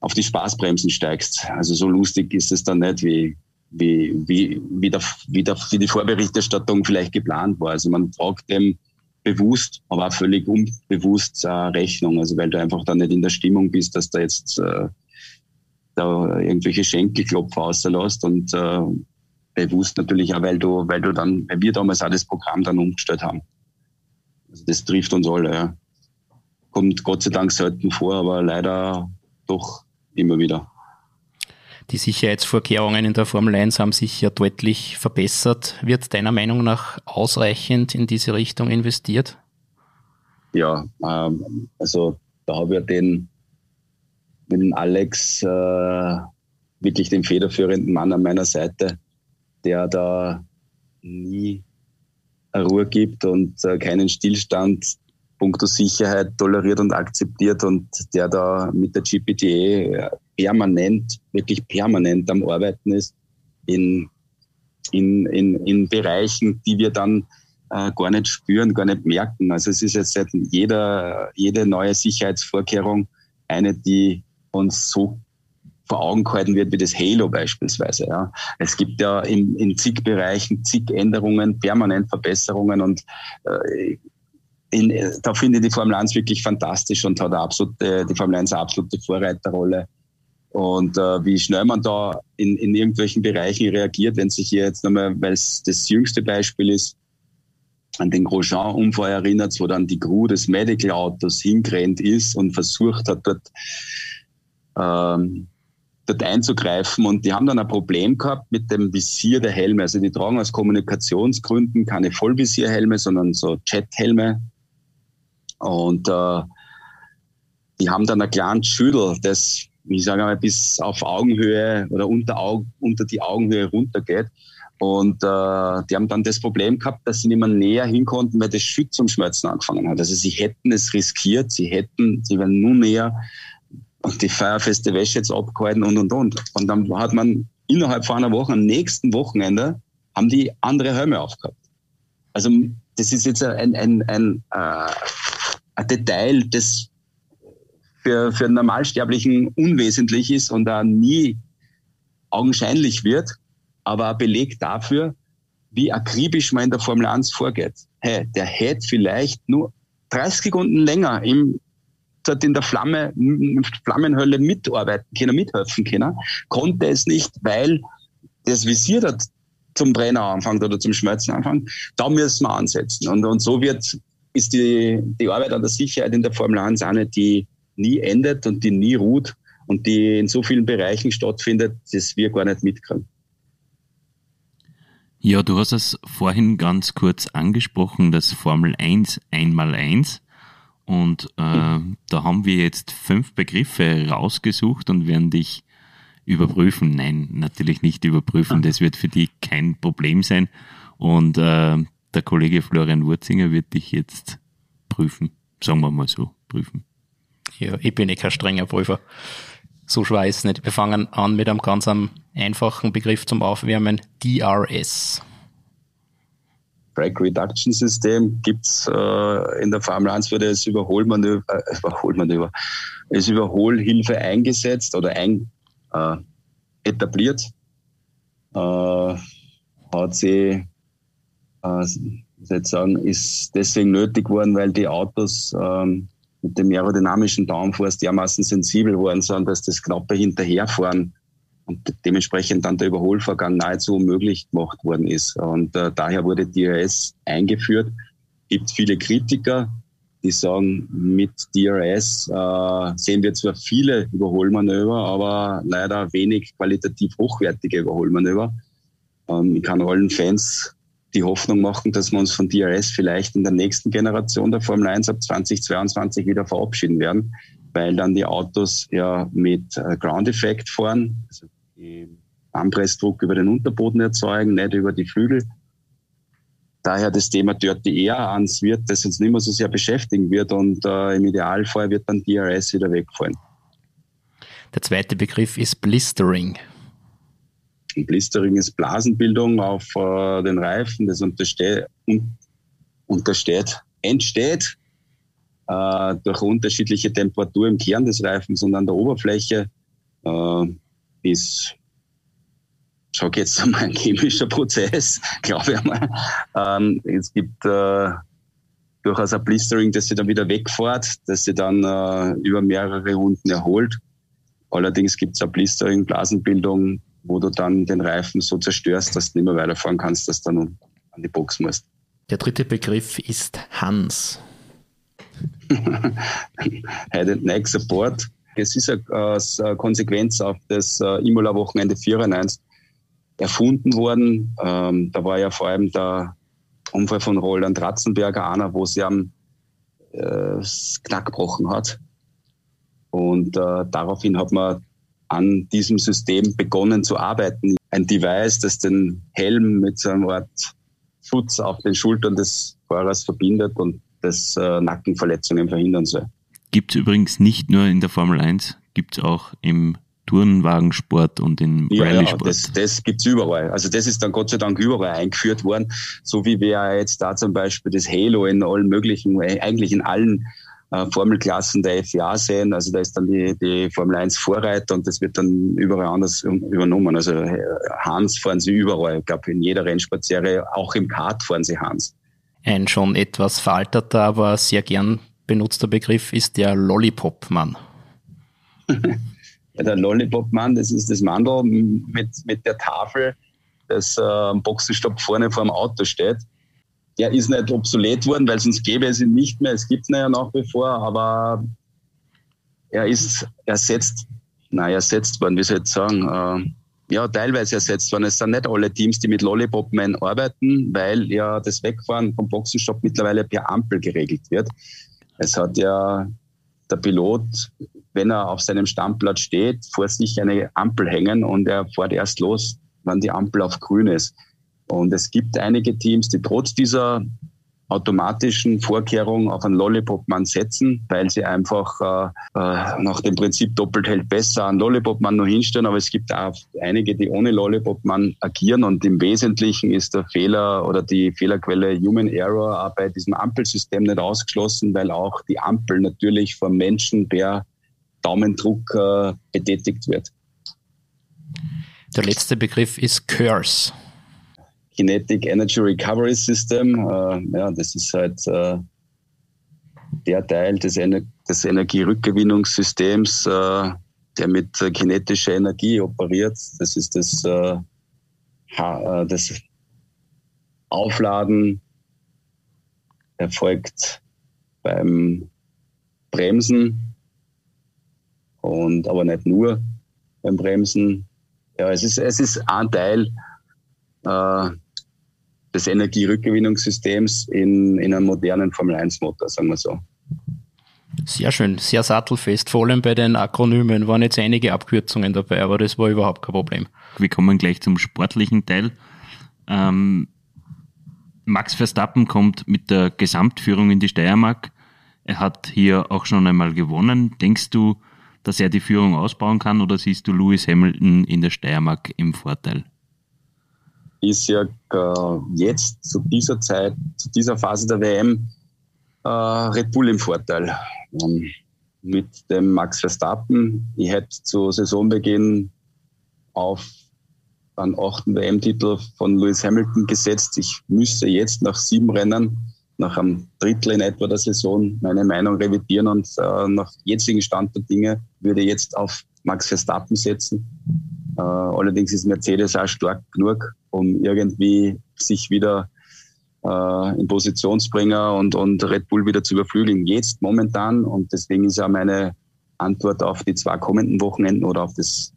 auf die Spaßbremsen steigst. Also so lustig ist es dann nicht, wie, wie, wie, wie, der, wie, der, wie die Vorberichterstattung vielleicht geplant war. Also man fragt dem bewusst, aber auch völlig unbewusst äh, Rechnung. Also weil du einfach dann nicht in der Stimmung bist, dass du jetzt äh, da irgendwelche Schenkelklopfer rauslässt und äh, bewusst natürlich auch, weil du, weil du dann, weil wir damals auch das Programm dann umgestellt haben. Also das trifft uns alle. Ja. Kommt Gott sei Dank selten vor, aber leider doch immer wieder. Die Sicherheitsvorkehrungen in der Formel 1 haben sich ja deutlich verbessert. Wird deiner Meinung nach ausreichend in diese Richtung investiert? Ja, ähm, also da habe ich den, den Alex äh, wirklich den federführenden Mann an meiner Seite, der da nie Ruhe gibt und äh, keinen Stillstand punkto Sicherheit toleriert und akzeptiert und der da mit der GPTA permanent, wirklich permanent am Arbeiten ist in, in, in, in Bereichen, die wir dann äh, gar nicht spüren, gar nicht merken. Also es ist jetzt seit jeder, jede neue Sicherheitsvorkehrung eine, die uns so vor Augen gehalten wird wie das Halo beispielsweise. Ja. Es gibt ja in, in zig Bereichen zig Änderungen, permanent Verbesserungen und äh, in, da finde ich die Formel 1 wirklich fantastisch und hat absolute, die Formel 1 eine absolute Vorreiterrolle. Und äh, wie schnell man da in, in irgendwelchen Bereichen reagiert, wenn sich hier jetzt nochmal, weil es das jüngste Beispiel ist, an den Grosjean-Unfall erinnert, wo dann die Crew des Medical-Autos hingerannt ist und versucht hat, dort, ähm, dort einzugreifen. Und die haben dann ein Problem gehabt mit dem Visier der Helme. Also die tragen aus Kommunikationsgründen keine Vollvisierhelme, sondern so Jet-Helme. Und äh, die haben dann ein kleines Schüdel, das, ich sage mal, bis auf Augenhöhe oder unter, Aug unter die Augenhöhe runtergeht. Und äh, die haben dann das Problem gehabt, dass sie nicht mehr näher hin konnten, weil das Schütt zum Schmerzen angefangen hat. Also sie hätten es riskiert, sie hätten, sie wären nun näher und die feierfeste Wäsche jetzt abgehalten und und und. Und dann hat man innerhalb von einer Woche, am nächsten Wochenende, haben die andere Helme aufgehabt. Also das ist jetzt ein, ein, ein, äh, Detail, das für, für einen Normalsterblichen unwesentlich ist und da nie augenscheinlich wird aber ein Beleg dafür, wie akribisch man in der Formel 1 vorgeht. Hey, der hätte vielleicht nur 30 Sekunden länger im dort in der Flamme, Flammenhölle mitarbeiten können, mithelfen können, konnte es nicht, weil das Visier dort zum Brenner anfängt oder zum Schmelzen anfängt. Da müssen wir ansetzen. Und, und so wird, ist die, die Arbeit an der Sicherheit in der Formel 1 eine, die nie endet und die nie ruht und die in so vielen Bereichen stattfindet, dass wir gar nicht mitkriegen. Ja, du hast es vorhin ganz kurz angesprochen, das Formel 1 einmal 1. Und äh, da haben wir jetzt fünf Begriffe rausgesucht und werden dich überprüfen. Nein, natürlich nicht überprüfen. Das wird für dich kein Problem sein. Und äh, der Kollege Florian Wurzinger wird dich jetzt prüfen. Sagen wir mal so, prüfen. Ja, ich bin eh kein strenger Prüfer so schwer ist es nicht. Wir fangen an mit einem ganz einfachen Begriff zum Aufwärmen, DRS. Brake Reduction System gibt's äh, in der Formel 1 wurde es Überholmanöver, äh, Überholmanöver, es Überholhilfe eingesetzt oder ein, äh, etabliert. Äh, hat sie, äh, sagen, ist deswegen nötig worden, weil die Autos ähm, mit dem aerodynamischen Downforce dermaßen sensibel worden sind, dass das knappe Hinterherfahren und dementsprechend dann der Überholvorgang nahezu unmöglich gemacht worden ist. Und äh, daher wurde DRS eingeführt. Gibt viele Kritiker, die sagen, mit DRS äh, sehen wir zwar viele Überholmanöver, aber leider wenig qualitativ hochwertige Überholmanöver. Ähm, ich kann allen Fans die Hoffnung machen, dass wir uns von DRS vielleicht in der nächsten Generation der Formel 1 ab 2022 wieder verabschieden werden, weil dann die Autos ja mit äh, Ground Effect fahren, also Anpressdruck über den Unterboden erzeugen, nicht über die Flügel. Daher das Thema Dirty Air ans wird, das uns nicht mehr so sehr beschäftigen wird und äh, im Idealfall wird dann DRS wieder wegfallen. Der zweite Begriff ist Blistering. Blistering ist Blasenbildung auf äh, den Reifen. Das untersteht, un, untersteht entsteht äh, durch unterschiedliche Temperatur im Kern des Reifens und an der Oberfläche. Äh, ist, sag jetzt einmal, ein chemischer Prozess, glaube ich einmal. Ähm, es gibt äh, durchaus ein Blistering, das sie dann wieder wegfährt, das sie dann äh, über mehrere Runden erholt. Allerdings gibt es ein Blistering, Blasenbildung, wo du dann den Reifen so zerstörst, dass du nicht mehr weiterfahren kannst, dass du dann an die Box musst. Der dritte Begriff ist Hans. Head and Neck Support. Es ist eine, Konsequenz auf das äh, Imola-Wochenende 94 erfunden worden. Ähm, da war ja vor allem der Unfall von Roland Ratzenberger einer, wo sie am äh, Knack gebrochen hat. Und äh, daraufhin hat man an diesem System begonnen zu arbeiten. Ein Device, das den Helm mit so einer Art Schutz auf den Schultern des Fahrers verbindet und das äh, Nackenverletzungen verhindern soll. Gibt es übrigens nicht nur in der Formel 1, gibt es auch im Turnwagensport und im ja, Rallye-Sport. Ja, das, das gibt's überall. Also das ist dann Gott sei Dank überall eingeführt worden, so wie wir jetzt da zum Beispiel das Halo in allen möglichen, eigentlich in allen äh, Formelklassen der FIA sehen. Also da ist dann die, die Formel 1 Vorreiter und das wird dann überall anders übernommen. Also äh, Hans fahren sie überall. Ich glaube, in jeder Rennsportserie, auch im Kart fahren sie Hans. Ein schon etwas veralterter, aber sehr gern benutzter Begriff ist der Lollipop-Mann. ja, der Lollipop-Mann, das ist das Mandel mit, mit der Tafel, das äh, am Boxenstopp vorne vor dem Auto steht. Der ist nicht obsolet worden, weil sonst gäbe es ihn nicht mehr. Es gibt ihn ja nach wie vor, aber er ist ersetzt, nein, ersetzt worden, wie soll ich jetzt sagen, äh, ja, teilweise ersetzt worden. Es sind nicht alle Teams, die mit Lollipop Man arbeiten, weil ja das Wegfahren vom Boxenstopp mittlerweile per Ampel geregelt wird. Es hat ja der Pilot, wenn er auf seinem Stammplatz steht, vor sich eine Ampel hängen und er fährt erst los, wenn die Ampel auf grün ist. Und es gibt einige Teams, die trotz dieser automatischen Vorkehrung auf einen Lollipop-Mann setzen, weil sie einfach äh, äh, nach dem Prinzip doppelt hält besser einen Lollipop-Mann noch hinstellen. Aber es gibt auch einige, die ohne Lollipop-Mann agieren und im Wesentlichen ist der Fehler oder die Fehlerquelle Human Error auch bei diesem Ampelsystem nicht ausgeschlossen, weil auch die Ampel natürlich vom Menschen per Daumendruck äh, betätigt wird. Der letzte Begriff ist Curse. Kinetic Energy Recovery System. Äh, ja, das ist halt äh, der Teil des, Ener des Energierückgewinnungssystems, äh, der mit kinetischer Energie operiert. Das ist das, äh, äh, das Aufladen erfolgt beim Bremsen und aber nicht nur beim Bremsen. Ja, es ist, es ist ein Teil äh, des Energierückgewinnungssystems in, in einem modernen Formel-1-Motor, sagen wir so. Sehr schön, sehr sattelfest, vor allem bei den Akronymen waren jetzt einige Abkürzungen dabei, aber das war überhaupt kein Problem. Wir kommen gleich zum sportlichen Teil. Ähm, Max Verstappen kommt mit der Gesamtführung in die Steiermark. Er hat hier auch schon einmal gewonnen. Denkst du, dass er die Führung ausbauen kann oder siehst du Lewis Hamilton in der Steiermark im Vorteil? Ist ja äh, jetzt zu dieser Zeit, zu dieser Phase der WM, äh, Red Bull im Vorteil. Ähm, mit dem Max Verstappen, ich hätte zu Saisonbeginn auf einen achten WM-Titel von Lewis Hamilton gesetzt. Ich müsste jetzt nach sieben Rennen, nach einem Drittel in etwa der Saison, meine Meinung revidieren und äh, nach jetzigen Stand der Dinge würde ich jetzt auf Max Verstappen setzen. Äh, allerdings ist Mercedes auch stark genug, um irgendwie sich wieder äh, in Position zu bringen und, und Red Bull wieder zu überflügeln. Jetzt momentan und deswegen ist auch meine Antwort auf die zwei kommenden Wochenenden oder auf das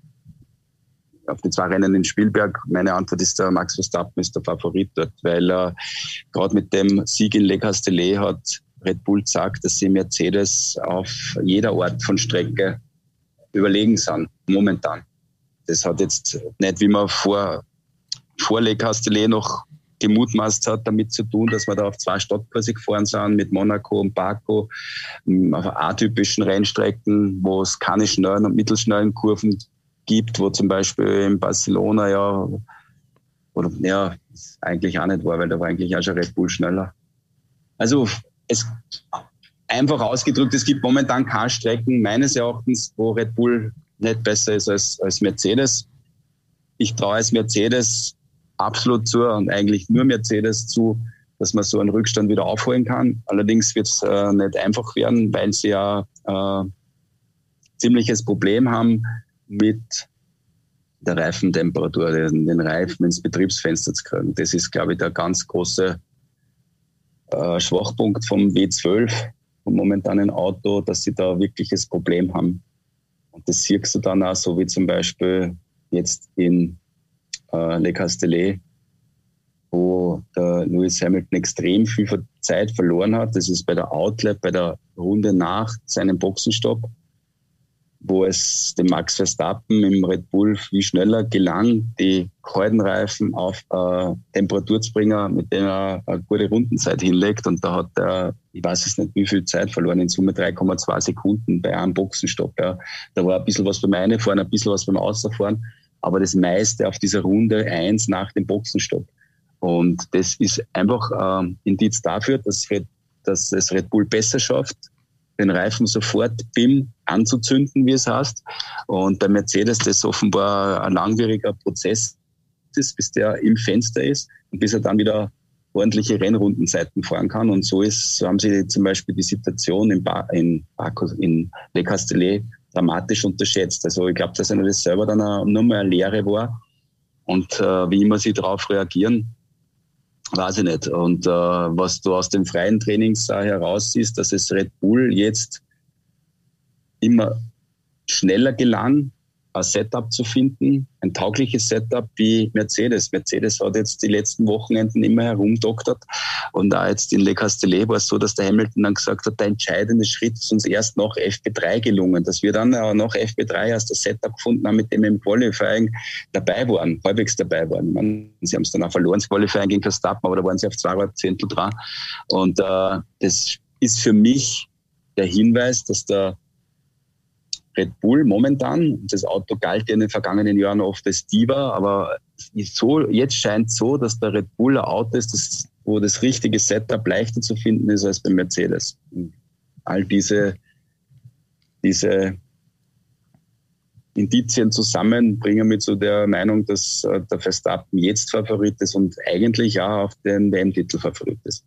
auf die zwei Rennen in Spielberg. Meine Antwort ist der Max Verstappen ist der Favorit dort, weil er äh, gerade mit dem Sieg in Le Castellet hat Red Bull gesagt, dass sie Mercedes auf jeder Art von Strecke überlegen sind, momentan. Das hat jetzt nicht, wie man vor, vor Le Castellet noch gemutmaßt hat, damit zu tun, dass wir da auf zwei Stadtkurse gefahren sind, mit Monaco und Baku, ähm, auf atypischen Rennstrecken, wo es keine schnellen und mittelschnellen Kurven gibt, wo zum Beispiel in Barcelona ja, oder ja, eigentlich auch nicht war, weil da war eigentlich auch schon Red Bull schneller. Also es einfach ausgedrückt, es gibt momentan keine Strecken meines Erachtens, wo Red Bull nicht besser ist als, als Mercedes. Ich traue es Mercedes absolut zu und eigentlich nur Mercedes zu, dass man so einen Rückstand wieder aufholen kann. Allerdings wird es äh, nicht einfach werden, weil sie ja äh, ziemliches Problem haben mit der Reifentemperatur, den, den Reifen ins Betriebsfenster zu kriegen. Das ist, glaube ich, der ganz große äh, Schwachpunkt vom W12, vom momentanen Auto, dass sie da wirkliches Problem haben. Und das siehst du dann auch so wie zum Beispiel jetzt in äh, Le Castellet, wo der Lewis Hamilton extrem viel Zeit verloren hat. Das ist bei der Outlet, bei der Runde nach seinem Boxenstopp, wo es dem Max Verstappen im Red Bull viel schneller gelang, die kalten Reifen auf äh, Temperatur zu bringen, mit denen er eine gute Rundenzeit hinlegt. Und da hat er, ich weiß es nicht, wie viel Zeit verloren, in Summe 3,2 Sekunden bei einem Boxenstopp. Ja. Da war ein bisschen was beim Einfahren, ein bisschen was beim Außerfahren, aber das meiste auf dieser Runde eins nach dem Boxenstopp. Und das ist einfach äh, Indiz dafür, dass, Red, dass es Red Bull besser schafft, den Reifen sofort BIM anzuzünden, wie es heißt. Und bei Mercedes das offenbar ein langwieriger Prozess ist, bis der im Fenster ist und bis er dann wieder ordentliche Rennrundenzeiten fahren kann. Und so ist, so haben sie zum Beispiel die Situation in, ba in, in Le Castellet dramatisch unterschätzt. Also ich glaube, dass ihnen das selber dann nur mal eine Lehre war. Und äh, wie immer sie darauf reagieren, weiß ich nicht. Und äh, was du aus dem freien Trainings heraus siehst, dass es Red Bull jetzt immer schneller gelang, ein Setup zu finden, ein taugliches Setup wie Mercedes. Mercedes hat jetzt die letzten Wochenenden immer herumdoktert und da jetzt in Le Castellet war es so, dass der Hamilton dann gesagt hat, der entscheidende Schritt ist uns erst nach FP3 gelungen, dass wir dann auch nach FP3 erst das Setup gefunden haben, mit dem wir im Qualifying dabei waren, halbwegs dabei waren. Meine, sie haben es dann auch verloren, das Qualifying gegen Verstappen, aber da waren sie auf zweieinhalb Zehntel dran und äh, das ist für mich der Hinweis, dass der Red Bull momentan. Das Auto galt ja in den vergangenen Jahren oft als Diva, aber so, jetzt scheint so, dass der Red Bull ein Auto ist, das, wo das richtige Setup leichter zu finden ist als beim Mercedes. All diese, diese Indizien zusammen bringen mich zu der Meinung, dass äh, der Verstappen jetzt Favorit ist und eigentlich auch auf den WM-Titel Favorit ist.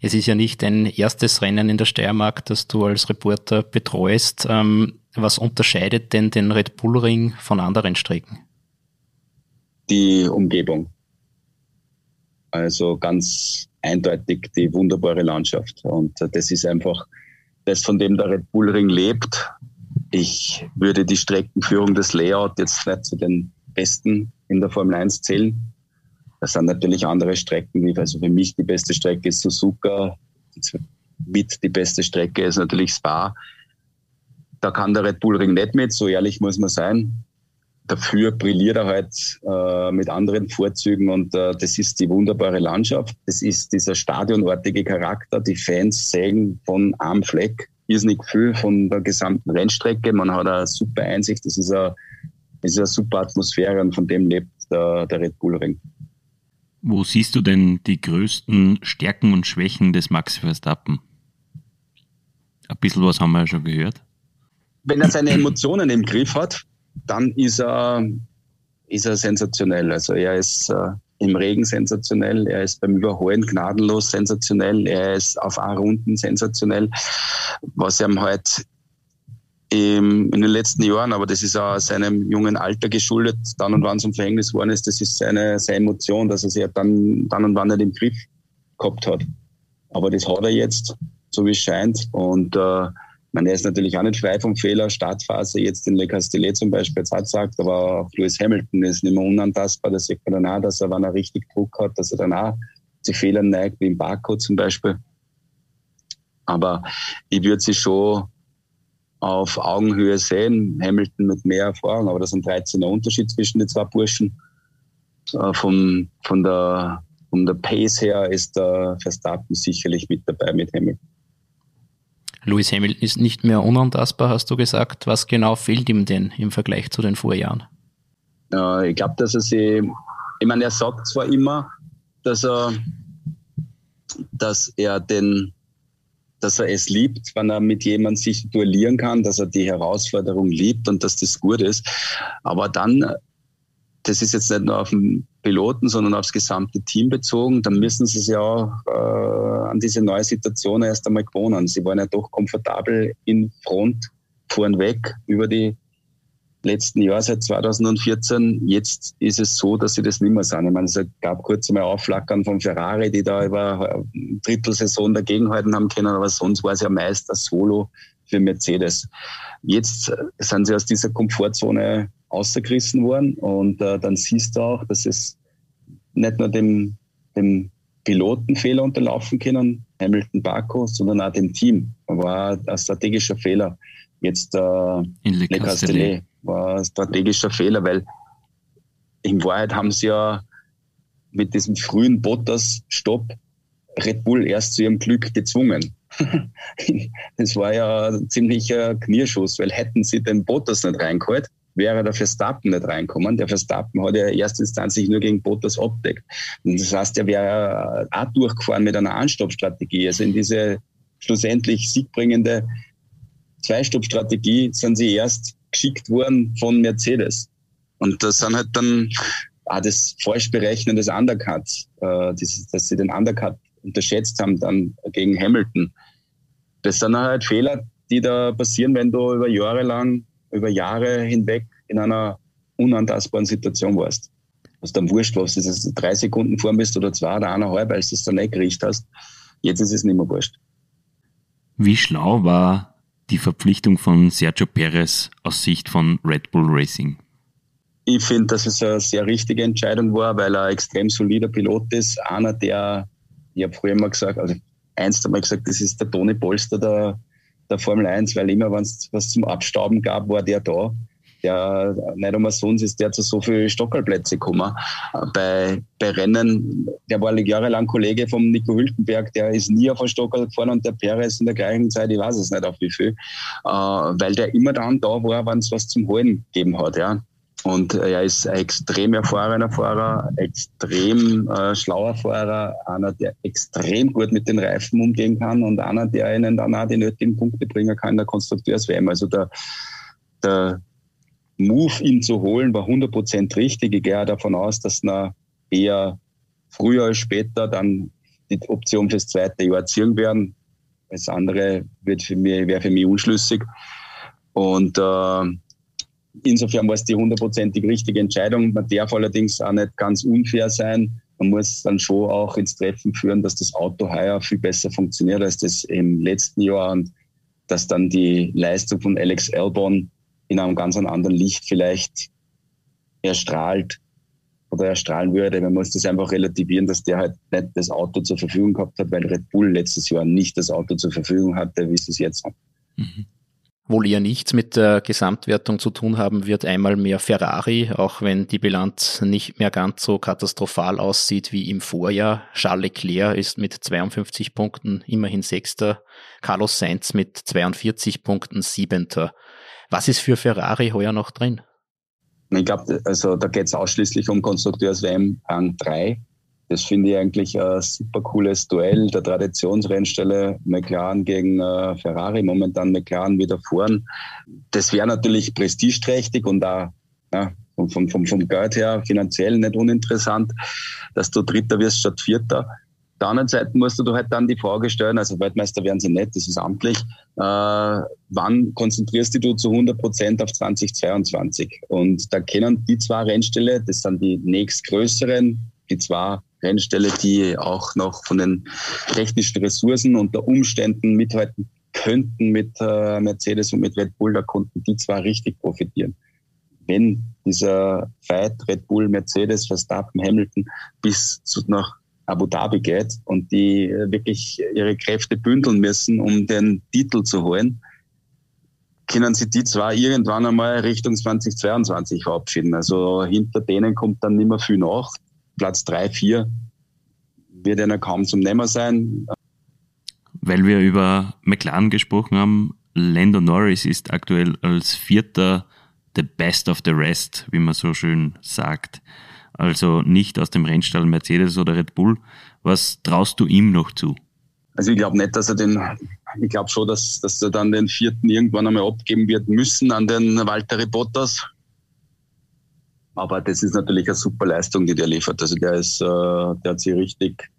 Es ist ja nicht dein erstes Rennen in der Steiermark, das du als Reporter betreust. Ähm, was unterscheidet denn den Red Bull Ring von anderen Strecken? Die Umgebung. Also ganz eindeutig die wunderbare Landschaft. Und das ist einfach das, von dem der Red Bull Ring lebt. Ich würde die Streckenführung, das Layout jetzt nicht zu den besten in der Formel 1 zählen. Das sind natürlich andere Strecken, also für mich die beste Strecke ist Suzuka, mit die beste Strecke ist natürlich Spa. Da kann der Red Bull Ring nicht mit, so ehrlich muss man sein. Dafür brilliert er halt äh, mit anderen Vorzügen und äh, das ist die wunderbare Landschaft. Das ist dieser stadionartige Charakter. Die Fans sägen von einem Fleck irrsinnig viel von der gesamten Rennstrecke. Man hat eine super Einsicht. Das ist eine, das ist eine super Atmosphäre und von dem lebt der, der Red Bull Ring. Wo siehst du denn die größten Stärken und Schwächen des Max Verstappen? Ein bisschen was haben wir ja schon gehört. Wenn er seine Emotionen im Griff hat, dann ist er, ist er sensationell. Also er ist äh, im Regen sensationell, er ist beim Überholen gnadenlos sensationell, er ist auf A-Runden sensationell. Was ihm halt in den letzten Jahren, aber das ist auch seinem jungen Alter geschuldet, dann und wann zum Verhängnis geworden ist, das ist seine, seine Emotion, dass er sich dann, dann und wann nicht im Griff gehabt hat. Aber das hat er jetzt, so wie es scheint. Und äh, man, ist natürlich auch nicht frei vom Fehler. Startphase jetzt in Le Castellet zum Beispiel, jetzt hat gesagt, aber auch Lewis Hamilton ist nicht mehr unantastbar. Das sieht man dann auch, dass er, wenn er richtig Druck hat, dass er dann auch zu Fehlern neigt, wie im Baku zum Beispiel. Aber ich würde sie schon auf Augenhöhe sehen. Hamilton mit mehr Erfahrung, aber das ist ein 13er Unterschied zwischen den zwei Burschen. Äh, von, von, der, von der Pace her ist der Verstappen sicherlich mit dabei mit Hamilton. Lewis Hamilton ist nicht mehr unantastbar, hast du gesagt. Was genau fehlt ihm denn im Vergleich zu den Vorjahren? Äh, ich glaube, dass er sich, ich meine, er sagt zwar immer, dass er, dass er den, dass er es liebt, wenn er mit jemandem sich duellieren kann, dass er die Herausforderung liebt und dass das gut ist. Aber dann, das ist jetzt nicht nur auf den Piloten, sondern aufs gesamte Team bezogen, dann müssen sie sich auch äh, an diese neue Situation erst einmal gewohnen. Sie waren ja doch komfortabel in Front, fuhren weg über die letzten Jahr, seit 2014. Jetzt ist es so, dass sie das nicht mehr sind. Ich meine, es gab kurz einmal Aufflackern von Ferrari, die da über eine Drittelsaison dagegenhalten haben können, aber sonst war es ja meist das Solo für Mercedes. Jetzt sind sie aus dieser Komfortzone ausgerissen worden und äh, dann siehst du auch, dass es nicht nur dem, dem Pilotenfehler unterlaufen können, Hamilton Baku, sondern auch dem Team. War ein strategischer Fehler jetzt äh, in Le Castellet war ein strategischer Fehler, weil in Wahrheit haben sie ja mit diesem frühen Bottas-Stopp Red Bull erst zu ihrem Glück gezwungen. das war ja ein ziemlicher Knierschuss, weil hätten sie den Bottas nicht reingeholt, wäre der Verstappen nicht reinkommen. Der Verstappen hat ja erstinstanzlich nur gegen Bottas abdeckt. Das heißt, er wäre auch durchgefahren mit einer Anstoppstrategie. Also in diese schlussendlich siegbringende Zweistoppstrategie sind sie erst geschickt worden von Mercedes. Und das sind halt dann auch das Falschberechnen des Undercuts, äh, dieses, dass sie den Undercut unterschätzt haben dann gegen Hamilton. Das sind halt Fehler, die da passieren, wenn du über Jahre lang, über Jahre hinweg in einer unantastbaren Situation warst. Was dann wurscht, was ist es, drei Sekunden vor bist oder zwei oder eineinhalb, als du es dann nicht gerichtet hast. Jetzt ist es nicht mehr wurscht. Wie schlau war die Verpflichtung von Sergio Perez aus Sicht von Red Bull Racing? Ich finde, dass es eine sehr richtige Entscheidung war, weil er ein extrem solider Pilot ist. Einer, der, ich habe früher immer gesagt, also einst einmal gesagt, das ist der Toni Polster der, der Formel 1, weil immer, wenn es was zum Abstauben gab, war der da der nicht einmal sonst ist der zu so vielen Stockerplätze gekommen. Bei, bei Rennen, der war jahrelang Kollege vom Nico Hülkenberg, der ist nie auf einen Stockerl gefahren und der Perez in der gleichen Zeit, ich weiß es nicht auf wie viel, äh, weil der immer dann da war, wenn es was zum Holen gegeben hat. Ja. Und er ist ein extrem erfahrener Fahrer, extrem äh, schlauer Fahrer, einer, der extrem gut mit den Reifen umgehen kann und einer, der ihnen dann auch die nötigen Punkte bringen kann in der Konstrukteurs-WM. Also der, der Move, ihn zu holen, war 100% richtig. Ich gehe davon aus, dass na eher früher als später dann die Option fürs zweite Jahr ziehen werden. Das andere wird für mich, wäre für mich unschlüssig. Und äh, insofern war es die hundertprozentig richtige Entscheidung. Man darf allerdings auch nicht ganz unfair sein. Man muss dann schon auch ins Treffen führen, dass das Auto heuer viel besser funktioniert als das im letzten Jahr und dass dann die Leistung von Alex Albon in einem ganz anderen Licht vielleicht erstrahlt oder erstrahlen würde. Man muss das einfach relativieren, dass der halt nicht das Auto zur Verfügung gehabt hat, weil Red Bull letztes Jahr nicht das Auto zur Verfügung hatte, wie sie es jetzt haben. Mhm. Wohl eher nichts mit der Gesamtwertung zu tun haben wird, einmal mehr Ferrari, auch wenn die Bilanz nicht mehr ganz so katastrophal aussieht wie im Vorjahr. Charles Leclerc ist mit 52 Punkten immerhin Sechster, Carlos Sainz mit 42 Punkten Siebenter. Was ist für Ferrari heuer noch drin? Ich glaube, also da geht es ausschließlich um Konstrukteurs-WM Rang 3. Das finde ich eigentlich ein super cooles Duell der Traditionsrennstelle McLaren gegen äh, Ferrari. Momentan McLaren wieder vorn. Das wäre natürlich prestigeträchtig und da ja, vom, vom, vom, Geld her finanziell nicht uninteressant, dass du Dritter wirst statt Vierter der anderen Seite musst du halt dann die Frage stellen, also Weltmeister werden sie nicht, das ist amtlich, äh, wann konzentrierst du zu 100 Prozent auf 2022? Und da kennen die zwei Rennställe, das sind die nächstgrößeren, die zwei Rennställe, die auch noch von den technischen Ressourcen und der Umständen mithalten könnten mit äh, Mercedes und mit Red Bull, da konnten die zwei richtig profitieren. Wenn dieser Fight Red Bull, Mercedes, Verstappen, Hamilton bis zu, nach Abu Dhabi geht und die wirklich ihre Kräfte bündeln müssen, um den Titel zu holen, können sie die zwar irgendwann einmal Richtung 2022 verabschieden. Also hinter denen kommt dann nicht mehr viel nach. Platz drei, vier wird ja kaum zum Nehmen sein. Weil wir über McLaren gesprochen haben, Lando Norris ist aktuell als Vierter the best of the rest, wie man so schön sagt also nicht aus dem Rennstall Mercedes oder Red Bull. Was traust du ihm noch zu? Also ich glaube nicht, dass er den, ich glaube schon, dass, dass er dann den vierten irgendwann einmal abgeben wird müssen an den Walter Bottas. Aber das ist natürlich eine super Leistung, die der liefert. Also der ist, äh, der hat sich richtig,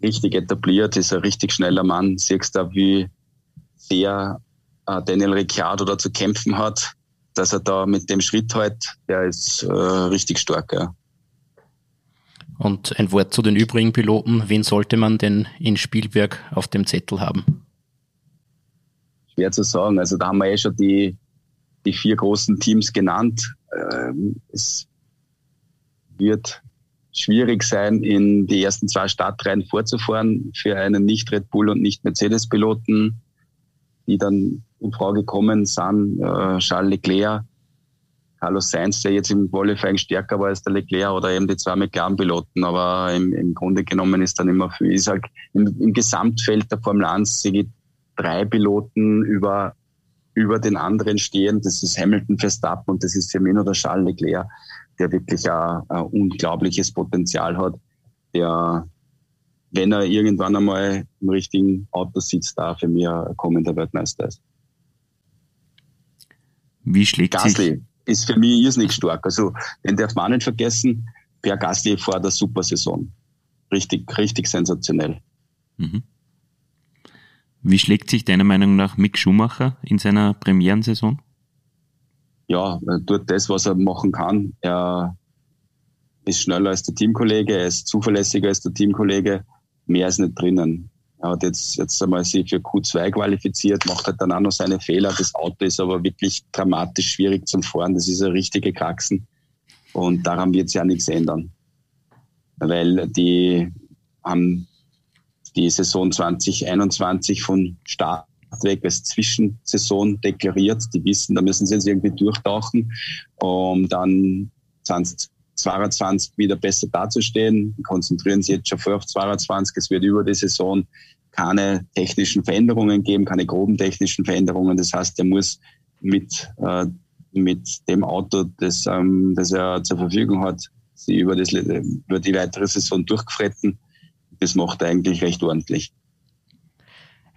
richtig etabliert, ist ein richtig schneller Mann. Siehst du, wie sehr äh, Daniel Ricciardo da zu kämpfen hat dass er da mit dem Schritt halt, der ist äh, richtig stark. Ja. Und ein Wort zu den übrigen Piloten. Wen sollte man denn in Spielberg auf dem Zettel haben? Schwer zu sagen. Also da haben wir eh schon die, die vier großen Teams genannt. Ähm, es wird schwierig sein, in die ersten zwei Startreihen vorzufahren für einen nicht Red Bull und nicht Mercedes-Piloten, die dann in Frage gekommen sind. Äh, Charles Leclerc, Carlos Sainz, der jetzt im Qualifying stärker war als der Leclerc oder eben die zwei McLaren-Piloten. Aber im, im Grunde genommen ist dann immer viel. Ich sag, im, im Gesamtfeld der Formel 1 sehe drei Piloten über, über den anderen stehen. Das ist Hamilton, Verstappen und das ist für mich nur der Charles Leclerc, der wirklich ein, ein unglaubliches Potenzial hat, der, wenn er irgendwann einmal im richtigen Auto sitzt, da für mich kommender Weltmeister ist. Wie schlägt Gasly sich? ist für mich irrsinnig stark. Also, den darf man nicht vergessen. Pierre Gasly vor der Supersaison. Richtig, richtig sensationell. Mhm. Wie schlägt sich deiner Meinung nach Mick Schumacher in seiner Premierensaison? Ja, er tut das, was er machen kann. Er ist schneller als der Teamkollege, er ist zuverlässiger als der Teamkollege. Mehr ist nicht drinnen. Er hat jetzt, jetzt einmal sich für Q2 qualifiziert, macht halt dann auch noch seine Fehler. Das Auto ist aber wirklich dramatisch schwierig zum Fahren. Das ist eine richtige Kraxen. Und daran wird sich ja nichts ändern. Weil die haben die Saison 2021 von Start weg als Zwischensaison deklariert. Die wissen, da müssen sie jetzt irgendwie durchtauchen, um dann 2022 wieder besser dazustehen. Konzentrieren sie jetzt schon vor auf 2022. Es wird über die Saison keine technischen Veränderungen geben, keine groben technischen Veränderungen. Das heißt, er muss mit, äh, mit dem Auto, das, ähm, das er zur Verfügung hat, sie über, das, über die weitere Saison durchgefretten das macht er eigentlich recht ordentlich.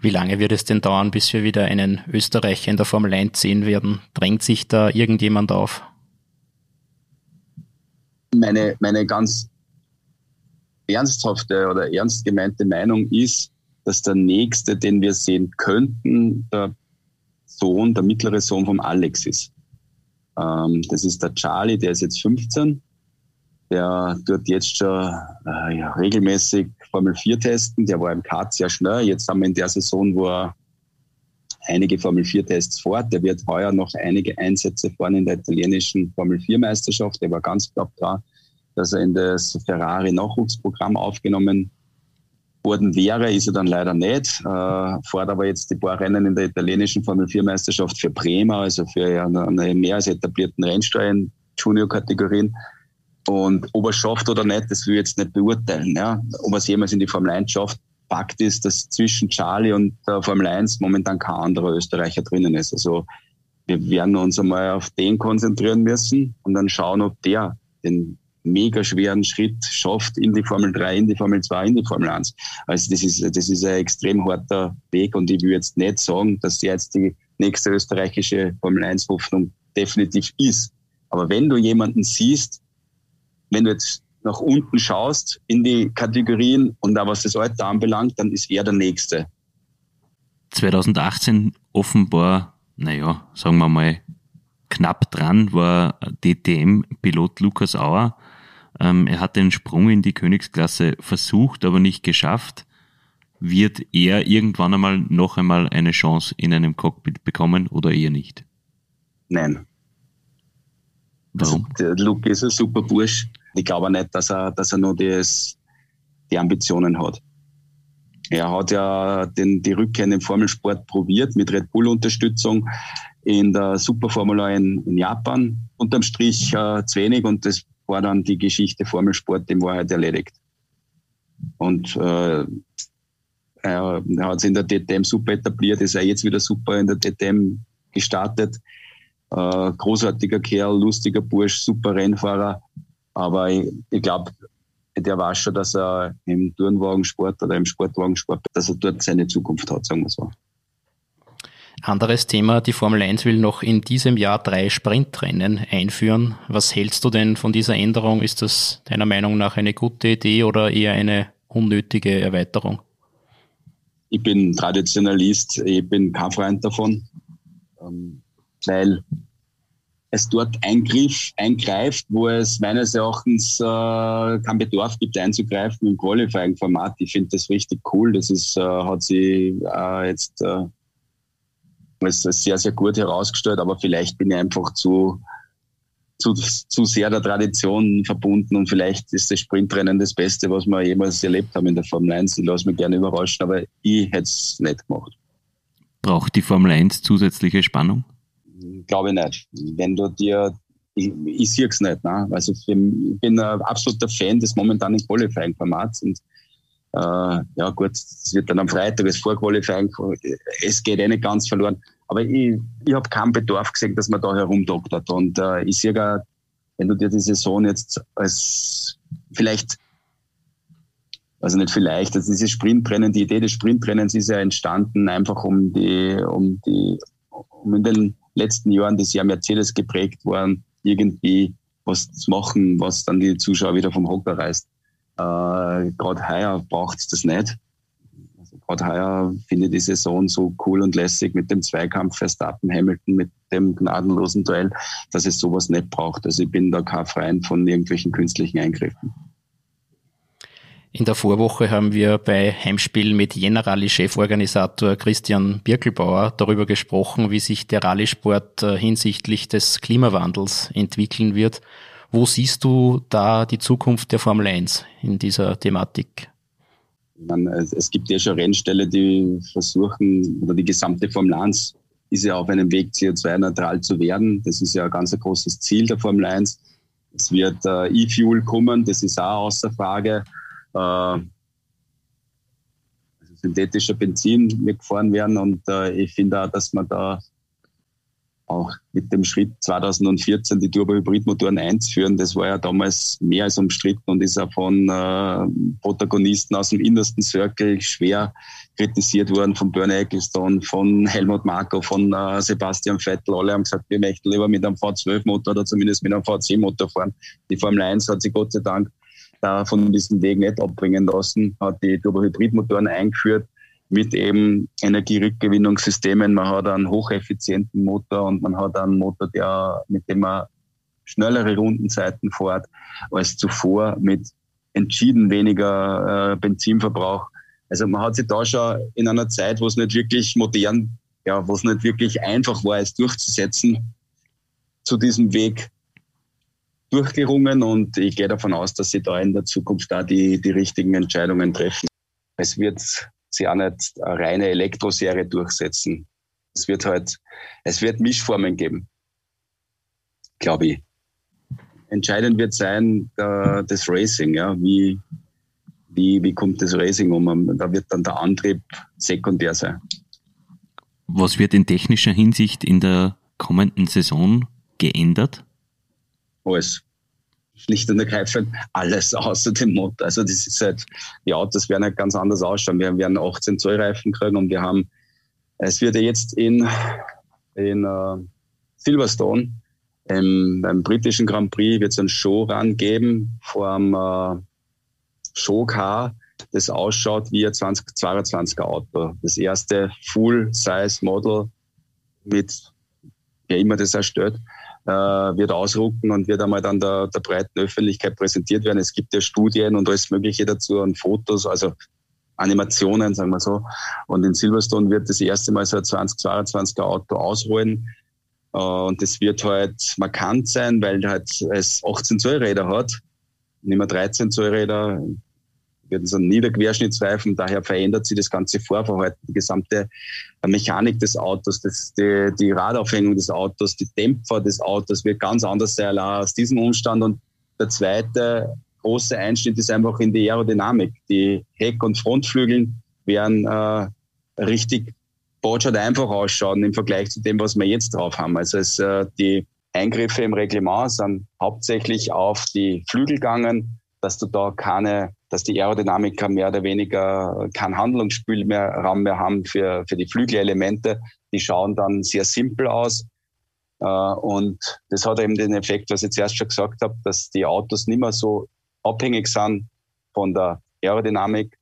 Wie lange wird es denn dauern, bis wir wieder einen Österreicher in der Formel 1 sehen werden? Drängt sich da irgendjemand auf? Meine, meine ganz ernsthafte oder ernst gemeinte Meinung ist, dass der nächste, den wir sehen könnten, der Sohn, der mittlere Sohn vom Alex ist. Ähm, das ist der Charlie, der ist jetzt 15. Der tut jetzt schon äh, ja, regelmäßig Formel 4 testen. Der war im Kart sehr schnell. Jetzt haben wir in der Saison, wo er einige Formel 4 Tests fährt. Der wird heuer noch einige Einsätze fahren in der italienischen Formel 4 Meisterschaft. Der war ganz knapp dran, dass er in das Ferrari Nachwuchsprogramm aufgenommen worden wäre, ist er dann leider nicht. Äh, fährt aber jetzt die paar Rennen in der italienischen Formel 4 Meisterschaft für Bremer, also für eine, mehr als etablierten Rennsteuer in Junior-Kategorien. Und ob er schafft oder nicht, das will ich jetzt nicht beurteilen. Ja. Ob er es jemals in die Formel 1 schafft, Fakt ist, dass zwischen Charlie und der Formel 1 momentan kein anderer Österreicher drinnen ist. Also wir werden uns einmal auf den konzentrieren müssen und dann schauen, ob der den mega schweren Schritt schafft in die Formel 3, in die Formel 2, in die Formel 1. Also das ist, das ist ein extrem harter Weg und ich will jetzt nicht sagen, dass jetzt die nächste österreichische Formel 1 Hoffnung definitiv ist. Aber wenn du jemanden siehst, wenn du jetzt nach unten schaust in die Kategorien und da was das Alter anbelangt, dann ist er der Nächste. 2018 offenbar, naja, sagen wir mal, knapp dran war DTM-Pilot Lukas Auer. Ähm, er hat den Sprung in die Königsklasse versucht, aber nicht geschafft. Wird er irgendwann einmal noch einmal eine Chance in einem Cockpit bekommen oder eher nicht? Nein. Warum? Also, der Luke ist ein super Bursch. Ich glaube nicht, dass er, dass er nur das, die Ambitionen hat. Er hat ja den, die Rückkehr in den Formelsport probiert mit Red Bull Unterstützung in der Superformula in, in Japan. Unterm Strich äh, zu wenig und das war dann die Geschichte Formelsport in Wahrheit erledigt. Und äh, er, er hat sich in der DTM super etabliert, ist er jetzt wieder super in der DTM gestartet. Äh, großartiger Kerl, lustiger Bursch, super Rennfahrer. Aber ich, ich glaube, der weiß schon, dass er im Turnwagensport oder im Sportwagensport, dass er dort seine Zukunft hat, sagen wir so. Anderes Thema, die Formel 1 will noch in diesem Jahr drei Sprintrennen einführen. Was hältst du denn von dieser Änderung? Ist das deiner Meinung nach eine gute Idee oder eher eine unnötige Erweiterung? Ich bin Traditionalist, ich bin kein Freund davon, ähm, weil es dort eingriff, eingreift, wo es meines Erachtens äh, keinen Bedarf gibt, einzugreifen im Qualifying-Format. Ich finde das richtig cool. Das ist, äh, hat sie äh, jetzt äh, als sehr, sehr gut herausgestellt, aber vielleicht bin ich einfach zu, zu, zu sehr der Tradition verbunden und vielleicht ist das Sprintrennen das Beste, was wir jemals erlebt haben in der Formel 1. Ich lasse mich gerne überraschen, aber ich hätte es nicht gemacht. Braucht die Formel 1 zusätzliche Spannung? Glaube ich nicht. Wenn du dir, ich, ich sehe es nicht. Ne? Also ich bin ein absoluter Fan des momentanen Qualifying-Formats und äh, ja gut, es wird dann am Freitag das Vorqualifying, es geht eh nicht ganz verloren. Aber ich, ich habe keinen Bedarf gesehen, dass man da herumdoktert. Und äh, ich sehe gar, wenn du dir die Saison jetzt als vielleicht, also nicht vielleicht, also diese Sprintrennen, die Idee des Sprintrennens ist ja entstanden, einfach um die, um die, um in den letzten Jahren, die sehr Mercedes geprägt waren, irgendwie was zu machen, was dann die Zuschauer wieder vom Hocker reißt. Äh, Gerade heuer braucht es das nicht. Also Gerade heuer finde ich die Saison so cool und lässig mit dem Zweikampf Verstappen, Hamilton, mit dem gnadenlosen Duell, dass es sowas nicht braucht. Also ich bin da kein Freund von irgendwelchen künstlichen Eingriffen. In der Vorwoche haben wir bei Heimspiel mit Jena-Rallye-Cheforganisator Christian Birkelbauer darüber gesprochen, wie sich der Rallye-Sport äh, hinsichtlich des Klimawandels entwickeln wird wo siehst du da die Zukunft der Formel 1 in dieser Thematik? Meine, es gibt ja schon Rennställe, die versuchen, oder die gesamte Formel 1 ist ja auf einem Weg, CO2-neutral zu werden. Das ist ja ein ganz großes Ziel der Formel 1. Es wird äh, E-Fuel kommen, das ist auch außer Frage. Äh, also synthetischer Benzin wird gefahren werden und äh, ich finde auch, dass man da auch mit dem Schritt 2014 die Turbo-Hybridmotoren einzuführen, das war ja damals mehr als umstritten und ist auch von äh, Protagonisten aus dem innersten Circle schwer kritisiert worden, von Bernie Ecclestone, von Helmut Marko, von äh, Sebastian Vettel. Alle haben gesagt, wir möchten lieber mit einem V12-Motor oder zumindest mit einem V10-Motor fahren. Die Formel 1 hat sich Gott sei Dank da von diesem Weg nicht abbringen lassen, hat die Turbo-Hybridmotoren eingeführt mit eben Energierückgewinnungssystemen. Man hat einen hocheffizienten Motor und man hat einen Motor, der, mit dem man schnellere Rundenzeiten fährt als zuvor mit entschieden weniger äh, Benzinverbrauch. Also man hat sich da schon in einer Zeit, wo es nicht wirklich modern, ja, wo es nicht wirklich einfach war, es durchzusetzen, zu diesem Weg durchgerungen und ich gehe davon aus, dass sie da in der Zukunft da die, die richtigen Entscheidungen treffen. Es wird sie auch nicht eine reine Elektroserie durchsetzen. Es wird halt, es wird Mischformen geben, glaube ich. Entscheidend wird sein äh, das Racing, ja, wie, wie, wie kommt das Racing um? Da wird dann der Antrieb sekundär sein. Was wird in technischer Hinsicht in der kommenden Saison geändert? Alles schlicht und ergreifend alles außer dem Motor. Also das ist halt, die Autos werden halt ganz anders ausschauen. Wir werden 18 Zoll Reifen kriegen und wir haben, es wird ja jetzt in, in uh, Silverstone, ähm, beim britischen Grand Prix wird es einen Showrun geben vom uh, Showcar, das ausschaut wie ein 2022er Auto. Das erste Full-Size-Model mit, wer immer das erstellt, äh, wird ausrucken und wird einmal dann der, der breiten Öffentlichkeit präsentiert werden. Es gibt ja Studien und alles Mögliche dazu und Fotos, also Animationen, sagen wir so. Und in Silverstone wird das erste Mal so ein 2022er Auto ausrollen. Äh, und das wird halt markant sein, weil halt es 18 Zoll Räder hat, nicht mehr 13 Zoll Räder, so ein Niederquerschnittsreifen, daher verändert sich das ganze Fahrverhalten, die gesamte Mechanik des Autos, das, die, die Radaufhängung des Autos, die Dämpfer des Autos wird ganz anders sein aus diesem Umstand. Und der zweite große Einschnitt ist einfach in die Aerodynamik. Die Heck- und Frontflügel werden äh, richtig botschert einfach ausschauen im Vergleich zu dem, was wir jetzt drauf haben. Also es, äh, die Eingriffe im Reglement sind hauptsächlich auf die Flügel gegangen, dass du da keine dass die Aerodynamiker mehr oder weniger keinen Handlungsspielraum mehr, haben für, für die Flügelelemente. Die schauen dann sehr simpel aus. Äh, und das hat eben den Effekt, was ich zuerst schon gesagt habe, dass die Autos nicht mehr so abhängig sind von der Aerodynamik,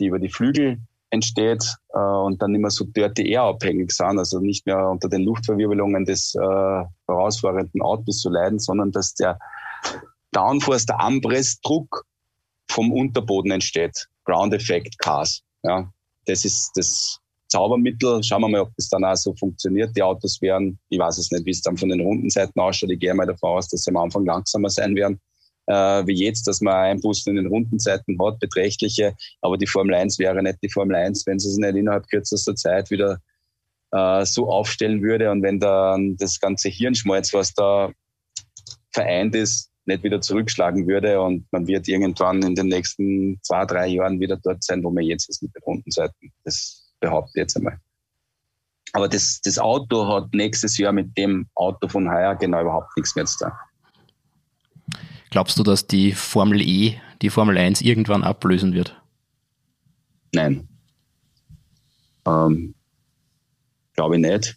die über die Flügel entsteht äh, und dann nicht mehr so dirty air abhängig sind, also nicht mehr unter den Luftverwirbelungen des äh, vorausfahrenden Autos zu leiden, sondern dass der Downforce, der Anpressdruck vom Unterboden entsteht. Ground Effect Cars. Ja, das ist das Zaubermittel. Schauen wir mal, ob das dann auch so funktioniert. Die Autos werden, ich weiß es nicht, wie es dann von den Rundenseiten ausschaut. Ich gehe mal davon aus, dass sie am Anfang langsamer sein werden. Äh, wie jetzt, dass man Einbußen in den Rundenzeiten hat, beträchtliche. Aber die Formel 1 wäre nicht die Formel 1, wenn sie es nicht innerhalb kürzester Zeit wieder äh, so aufstellen würde und wenn dann das ganze Hirnschmalz, was da vereint ist, nicht wieder zurückschlagen würde und man wird irgendwann in den nächsten zwei, drei Jahren wieder dort sein, wo man jetzt ist mit den Rundenseiten. Das behaupte ich jetzt einmal. Aber das, das Auto hat nächstes Jahr mit dem Auto von heuer genau überhaupt nichts mehr zu tun. Glaubst du, dass die Formel E die Formel 1 irgendwann ablösen wird? Nein. Ähm, Glaube ich nicht.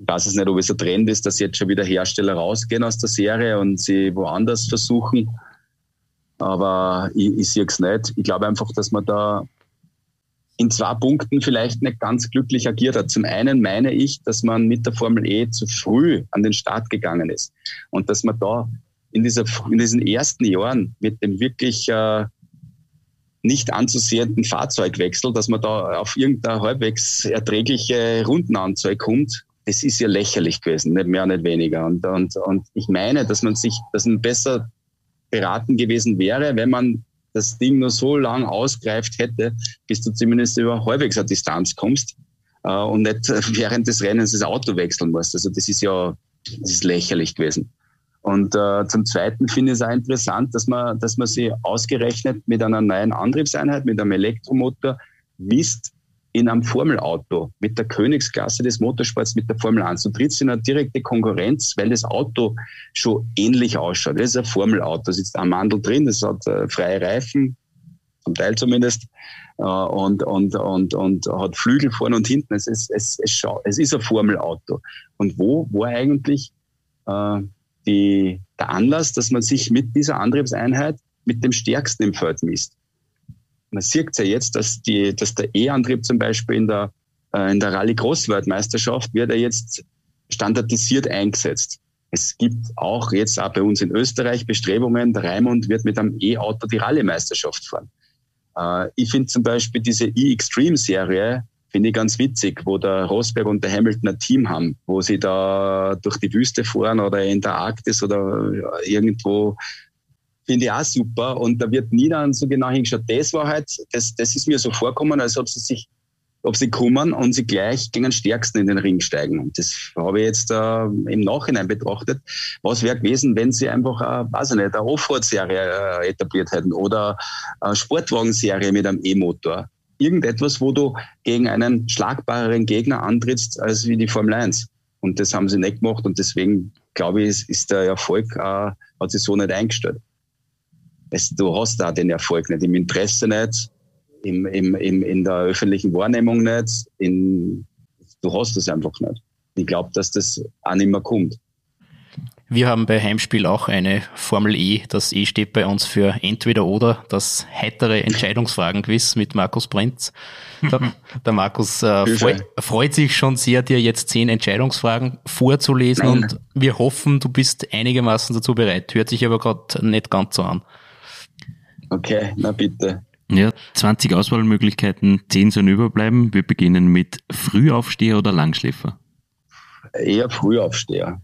Ich weiß es nicht, ob es ein Trend ist, dass jetzt schon wieder Hersteller rausgehen aus der Serie und sie woanders versuchen. Aber ich, ich sehe es nicht. Ich glaube einfach, dass man da in zwei Punkten vielleicht nicht ganz glücklich agiert hat. Zum einen meine ich, dass man mit der Formel E zu früh an den Start gegangen ist und dass man da in, dieser, in diesen ersten Jahren mit dem wirklich äh, nicht anzusehenden Fahrzeugwechsel, dass man da auf irgendeine halbwegs erträgliche Rundenanzahl kommt, das ist ja lächerlich gewesen, nicht mehr, nicht weniger. Und, und, und ich meine, dass man sich, dass man besser beraten gewesen wäre, wenn man das Ding nur so lang ausgreift hätte, bis du zumindest über halbwegs eine Distanz kommst äh, und nicht während des Rennens das Auto wechseln musst. Also das ist ja, das ist lächerlich gewesen. Und äh, zum Zweiten finde ich es auch interessant, dass man, dass man sie ausgerechnet mit einer neuen Antriebseinheit, mit einem Elektromotor, misst in einem Formelauto mit der Königsklasse des Motorsports, mit der Formel 1. Du trittst in eine direkte Konkurrenz, weil das Auto schon ähnlich ausschaut. Das ist ein Formelauto, da sitzt ein Mandel drin, das hat äh, freie Reifen, zum Teil zumindest, äh, und, und, und, und hat Flügel vorne und hinten. Es ist, es, es, es ist ein Formelauto. Und wo war eigentlich äh, die, der Anlass, dass man sich mit dieser Antriebseinheit mit dem Stärksten im Feld misst. Man sieht ja jetzt, dass, die, dass der E-Antrieb zum Beispiel in der, äh, in der Rallye-Großweltmeisterschaft wird er jetzt standardisiert eingesetzt. Es gibt auch jetzt auch bei uns in Österreich Bestrebungen, der Raimund wird mit einem E-Auto die Rallye-Meisterschaft fahren. Äh, ich finde zum Beispiel diese E-Extreme-Serie finde ich ganz witzig, wo der Rosberg und der Hamilton ein Team haben, wo sie da durch die Wüste fahren oder in der Arktis oder irgendwo. Finde ich auch super. Und da wird nie dann so genau hingeschaut. Das war halt, das, das ist mir so vorkommen, als ob sie sich, ob sie kommen und sie gleich gegen den Stärksten in den Ring steigen. Und das habe ich jetzt äh, im Nachhinein betrachtet. Was wäre gewesen, wenn sie einfach, äh, weiß ich nicht, eine Offroad-Serie äh, etabliert hätten oder eine Sportwagen-Serie mit einem E-Motor irgendetwas, wo du gegen einen schlagbareren Gegner antrittst als wie die Formel 1. Und das haben sie nicht gemacht und deswegen glaube ich, ist der Erfolg, äh, hat sich so nicht eingestellt. Es, du hast da den Erfolg nicht, im Interesse nicht, im, im, im, in der öffentlichen Wahrnehmung nicht, in, du hast es einfach nicht. Ich glaube, dass das auch nicht mehr kommt. Wir haben bei Heimspiel auch eine Formel E. Das E steht bei uns für entweder oder, das heitere Entscheidungsfragen-Quiz mit Markus Brenz. Der, der Markus äh, freut, freut, sich schon sehr, dir jetzt zehn Entscheidungsfragen vorzulesen Nein. und wir hoffen, du bist einigermaßen dazu bereit. Hört sich aber gerade nicht ganz so an. Okay, na bitte. Ja, 20 Auswahlmöglichkeiten, 10 sollen überbleiben. Wir beginnen mit Frühaufsteher oder Langschläfer? Eher Frühaufsteher.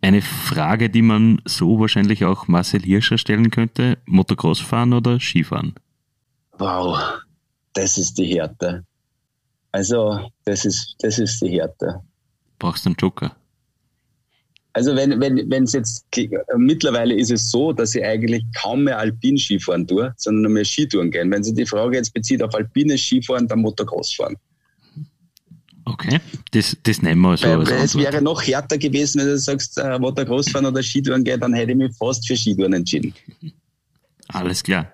Eine Frage, die man so wahrscheinlich auch Marcel Hirscher stellen könnte: Motocross fahren oder Skifahren? Wow, das ist die Härte. Also, das ist, das ist die Härte. Brauchst du einen Joker? Also wenn wenn wenn es jetzt mittlerweile ist es so, dass ich eigentlich kaum mehr Alpin Skifahren tue, sondern nur mehr Skitouren gehen. Wenn Sie die Frage jetzt bezieht auf alpines Skifahren, dann Motocross fahren. Okay, das, das nehmen wir so Weil, Es wäre noch härter gewesen, wenn du sagst, äh, Motocross-Fahren oder Skitouren geht, dann hätte ich mich fast für Skitouren entschieden. Alles klar.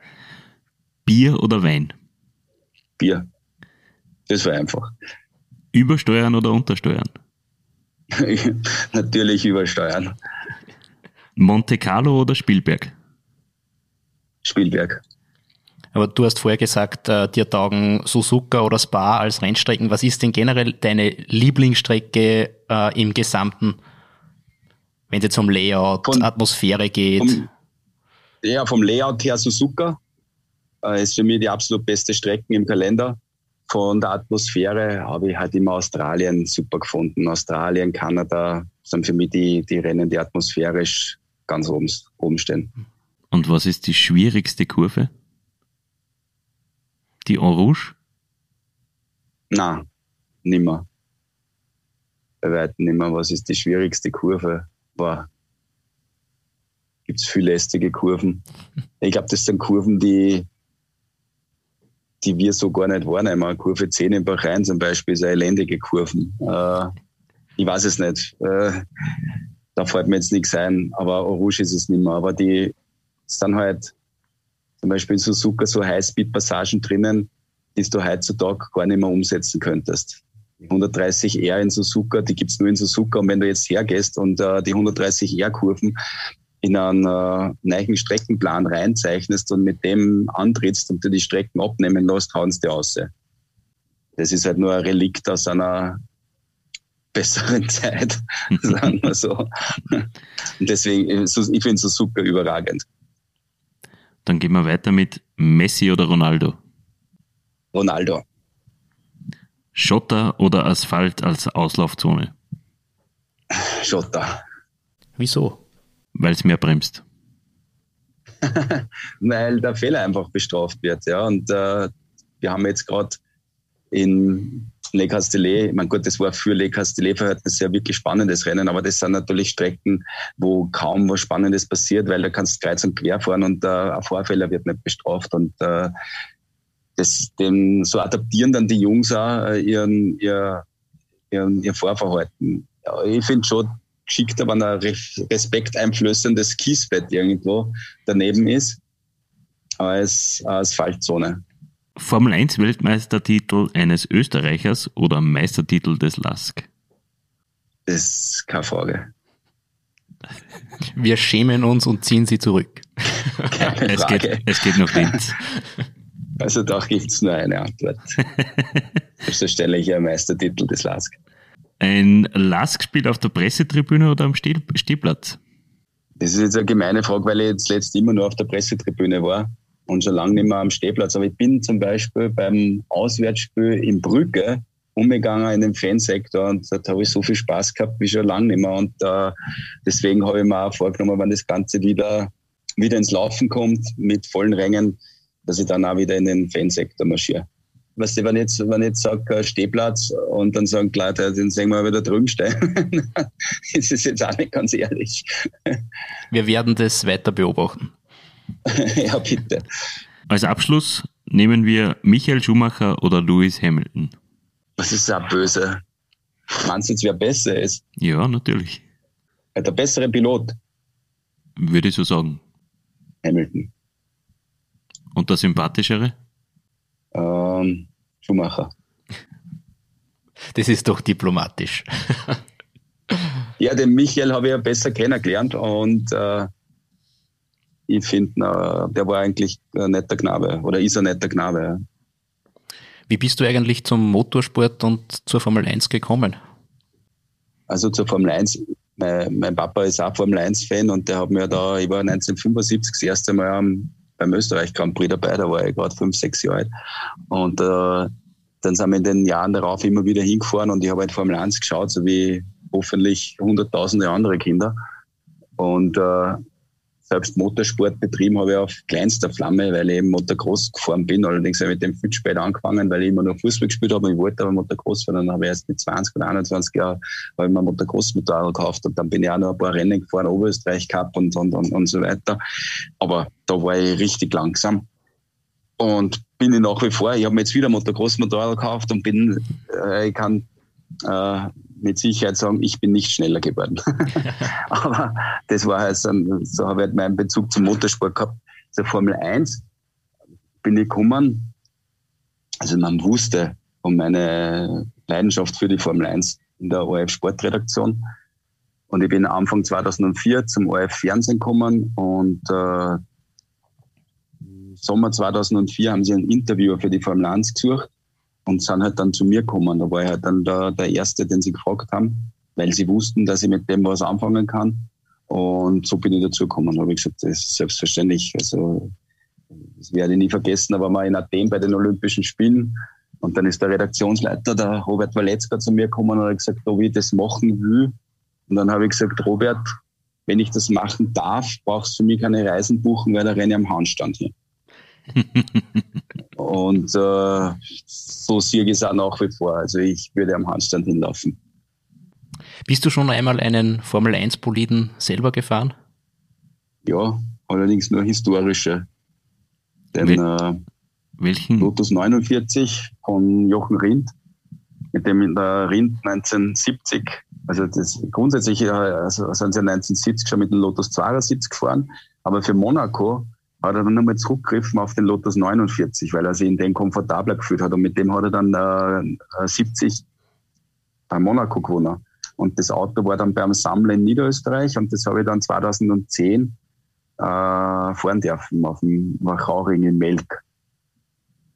Bier oder Wein? Bier. Das war einfach. Übersteuern oder untersteuern? Natürlich übersteuern. Monte Carlo oder Spielberg? Spielberg. Aber du hast vorher gesagt, äh, dir taugen Suzuka oder Spa als Rennstrecken. Was ist denn generell deine Lieblingsstrecke äh, im Gesamten, wenn es jetzt um Layout, von, Atmosphäre geht? Vom, ja, vom Layout her Suzuka. Äh, ist für mich die absolut beste Strecke im Kalender. Von der Atmosphäre habe ich halt immer Australien super gefunden. Australien, Kanada sind für mich die, die Rennen, die atmosphärisch ganz oben, oben stehen. Und was ist die schwierigste Kurve? Die En Rouge? Nein, nimmer. Bei weitem nimmer. Was ist die schwierigste Kurve? Boah. Gibt es viel lästige Kurven. Ich glaube, das sind Kurven, die, die wir so gar nicht wahrnehmen. Kurve 10 in Bahrain zum Beispiel ist eine elendige Kurven. Äh, ich weiß es nicht. Äh, da fällt mir jetzt nichts ein, aber Orange ist es nicht mehr. Aber die sind halt zum Beispiel in Suzuka so Highspeed-Passagen drinnen, die du heutzutage gar nicht mehr umsetzen könntest. Die 130R in Suzuka, die gibt's nur in Suzuka. Und wenn du jetzt hergehst und äh, die 130R-Kurven in einen äh, neuen Streckenplan reinzeichnest und mit dem antrittst und du die Strecken abnehmen lässt, hauen sie dir aus. Das ist halt nur ein Relikt aus einer besseren Zeit, sagen wir so. Und deswegen, ich finde es super überragend. Dann gehen wir weiter mit Messi oder Ronaldo. Ronaldo. Schotter oder Asphalt als Auslaufzone? Schotter. Wieso? Weil es mehr bremst. Weil der Fehler einfach bestraft wird, ja. Und äh, wir haben jetzt gerade in Le Castellet, meine, gut, das war für Le Castellet-Verhältnisse ein wirklich spannendes Rennen, aber das sind natürlich Strecken, wo kaum was Spannendes passiert, weil da kannst du kreuz und quer fahren und äh, ein Vorfehler wird nicht bestraft und äh, das, den, so adaptieren dann die Jungs auch äh, ihren, ihr, ihren, ihr Fahrverhalten. Ja, ich finde schon geschickt, wenn ein respekteinflößendes Kiesbett irgendwo daneben ist, als Asphaltzone. Formel 1 Weltmeistertitel eines Österreichers oder Meistertitel des LASK? Das ist keine Frage. Wir schämen uns und ziehen sie zurück. Keine es, Geht, es geht noch Linz. Also da gibt es nur eine Antwort. Selbstverständlich ein Meistertitel des LASK. Ein LASK spielt auf der Pressetribüne oder am Stehplatz? Das ist jetzt eine gemeine Frage, weil ich jetzt letzt immer nur auf der Pressetribüne war und schon lange nicht mehr am Stehplatz. Aber ich bin zum Beispiel beim Auswärtsspiel in Brügge umgegangen in den Fansektor und da habe ich so viel Spaß gehabt wie schon lange nicht mehr. Und äh, deswegen habe ich mir auch vorgenommen, wenn das Ganze wieder, wieder ins Laufen kommt mit vollen Rängen, dass ich dann auch wieder in den Fansektor marschiere. Weißt du, wenn ich jetzt, wenn ich jetzt sage Stehplatz und dann sagen die Leute, den sehen wir wieder drüben stehen, das ist jetzt auch nicht ganz ehrlich. Wir werden das weiter beobachten. ja, bitte. Als Abschluss nehmen wir Michael Schumacher oder Lewis Hamilton. Das ist ja böse. Meinst du jetzt, wer besser ist? Ja, natürlich. Der bessere Pilot? Würde ich so sagen. Hamilton. Und der sympathischere? Ähm, Schumacher. Das ist doch diplomatisch. ja, den Michael habe ich ja besser kennengelernt und äh, ich finde, der war eigentlich ein netter Knabe oder ist ein netter Knabe. Wie bist du eigentlich zum Motorsport und zur Formel 1 gekommen? Also zur Formel 1, mein, mein Papa ist auch Formel 1-Fan und der hat mir da, ich war 1975 das erste Mal am, beim Österreich Grand Prix dabei, da war ich gerade fünf, sechs Jahre alt. Und äh, dann sind wir in den Jahren darauf immer wieder hingefahren und ich habe halt Formel 1 geschaut, so wie hoffentlich hunderttausende andere Kinder. Und äh, selbst Motorsport betrieben habe ich auf kleinster Flamme, weil ich eben Motocross gefahren bin. Allerdings habe ich mit dem viel später angefangen, weil ich immer noch Fußball gespielt habe. Ich wollte aber Motocross fahren. Dann habe ich erst mit 20 oder 21 Jahren habe ich mir Motocross-Motorrad gekauft und dann bin ich auch noch ein paar Rennen gefahren, Oberösterreich Cup und, und, und, und so weiter. Aber da war ich richtig langsam. Und bin ich nach wie vor, ich habe mir jetzt wieder Motocross-Motorrad gekauft und bin, äh, ich kann äh, mit Sicherheit sagen, ich bin nicht schneller geworden. Aber das war halt so, so habe ich halt meinen Bezug zum Motorsport gehabt. Zur Formel 1 bin ich gekommen, also man wusste um meine Leidenschaft für die Formel 1 in der ORF Sportredaktion. Und ich bin Anfang 2004 zum ORF Fernsehen gekommen und äh, Sommer 2004 haben sie ein Interviewer für die Formel 1 gesucht und sind halt dann zu mir gekommen. Da war ich halt dann der, der Erste, den sie gefragt haben, weil sie wussten, dass ich mit dem was anfangen kann. Und so bin ich dazu gekommen. Da habe ich gesagt, das ist selbstverständlich. Also, das werde ich nie vergessen. Waren wir in Athen bei den Olympischen Spielen. Und dann ist der Redaktionsleiter, der Robert Waletzka, zu mir gekommen und hat gesagt, ob ich das machen will. Und dann habe ich gesagt, Robert, wenn ich das machen darf, brauchst du mich keine Reisen buchen, weil da renne ich am Handstand hier. Und äh, so sehe ich es auch nach wie vor. Also ich würde am Handstand hinlaufen. Bist du schon einmal einen Formel 1 Boliden selber gefahren? Ja, allerdings nur historische. Den Wel äh, welchen? Lotus 49 von Jochen Rindt, mit dem in der Rindt 1970, also das grundsätzlich also sind sie 1970 schon mit dem Lotus 72 gefahren, aber für Monaco hat er dann nochmal zurückgegriffen auf den Lotus 49, weil er sich in dem komfortabler gefühlt hat und mit dem hat er dann äh, 70 bei Monaco gewonnen. Und das Auto war dann beim Sammler in Niederösterreich und das habe ich dann 2010 äh, fahren dürfen auf dem Wachauring in Melk.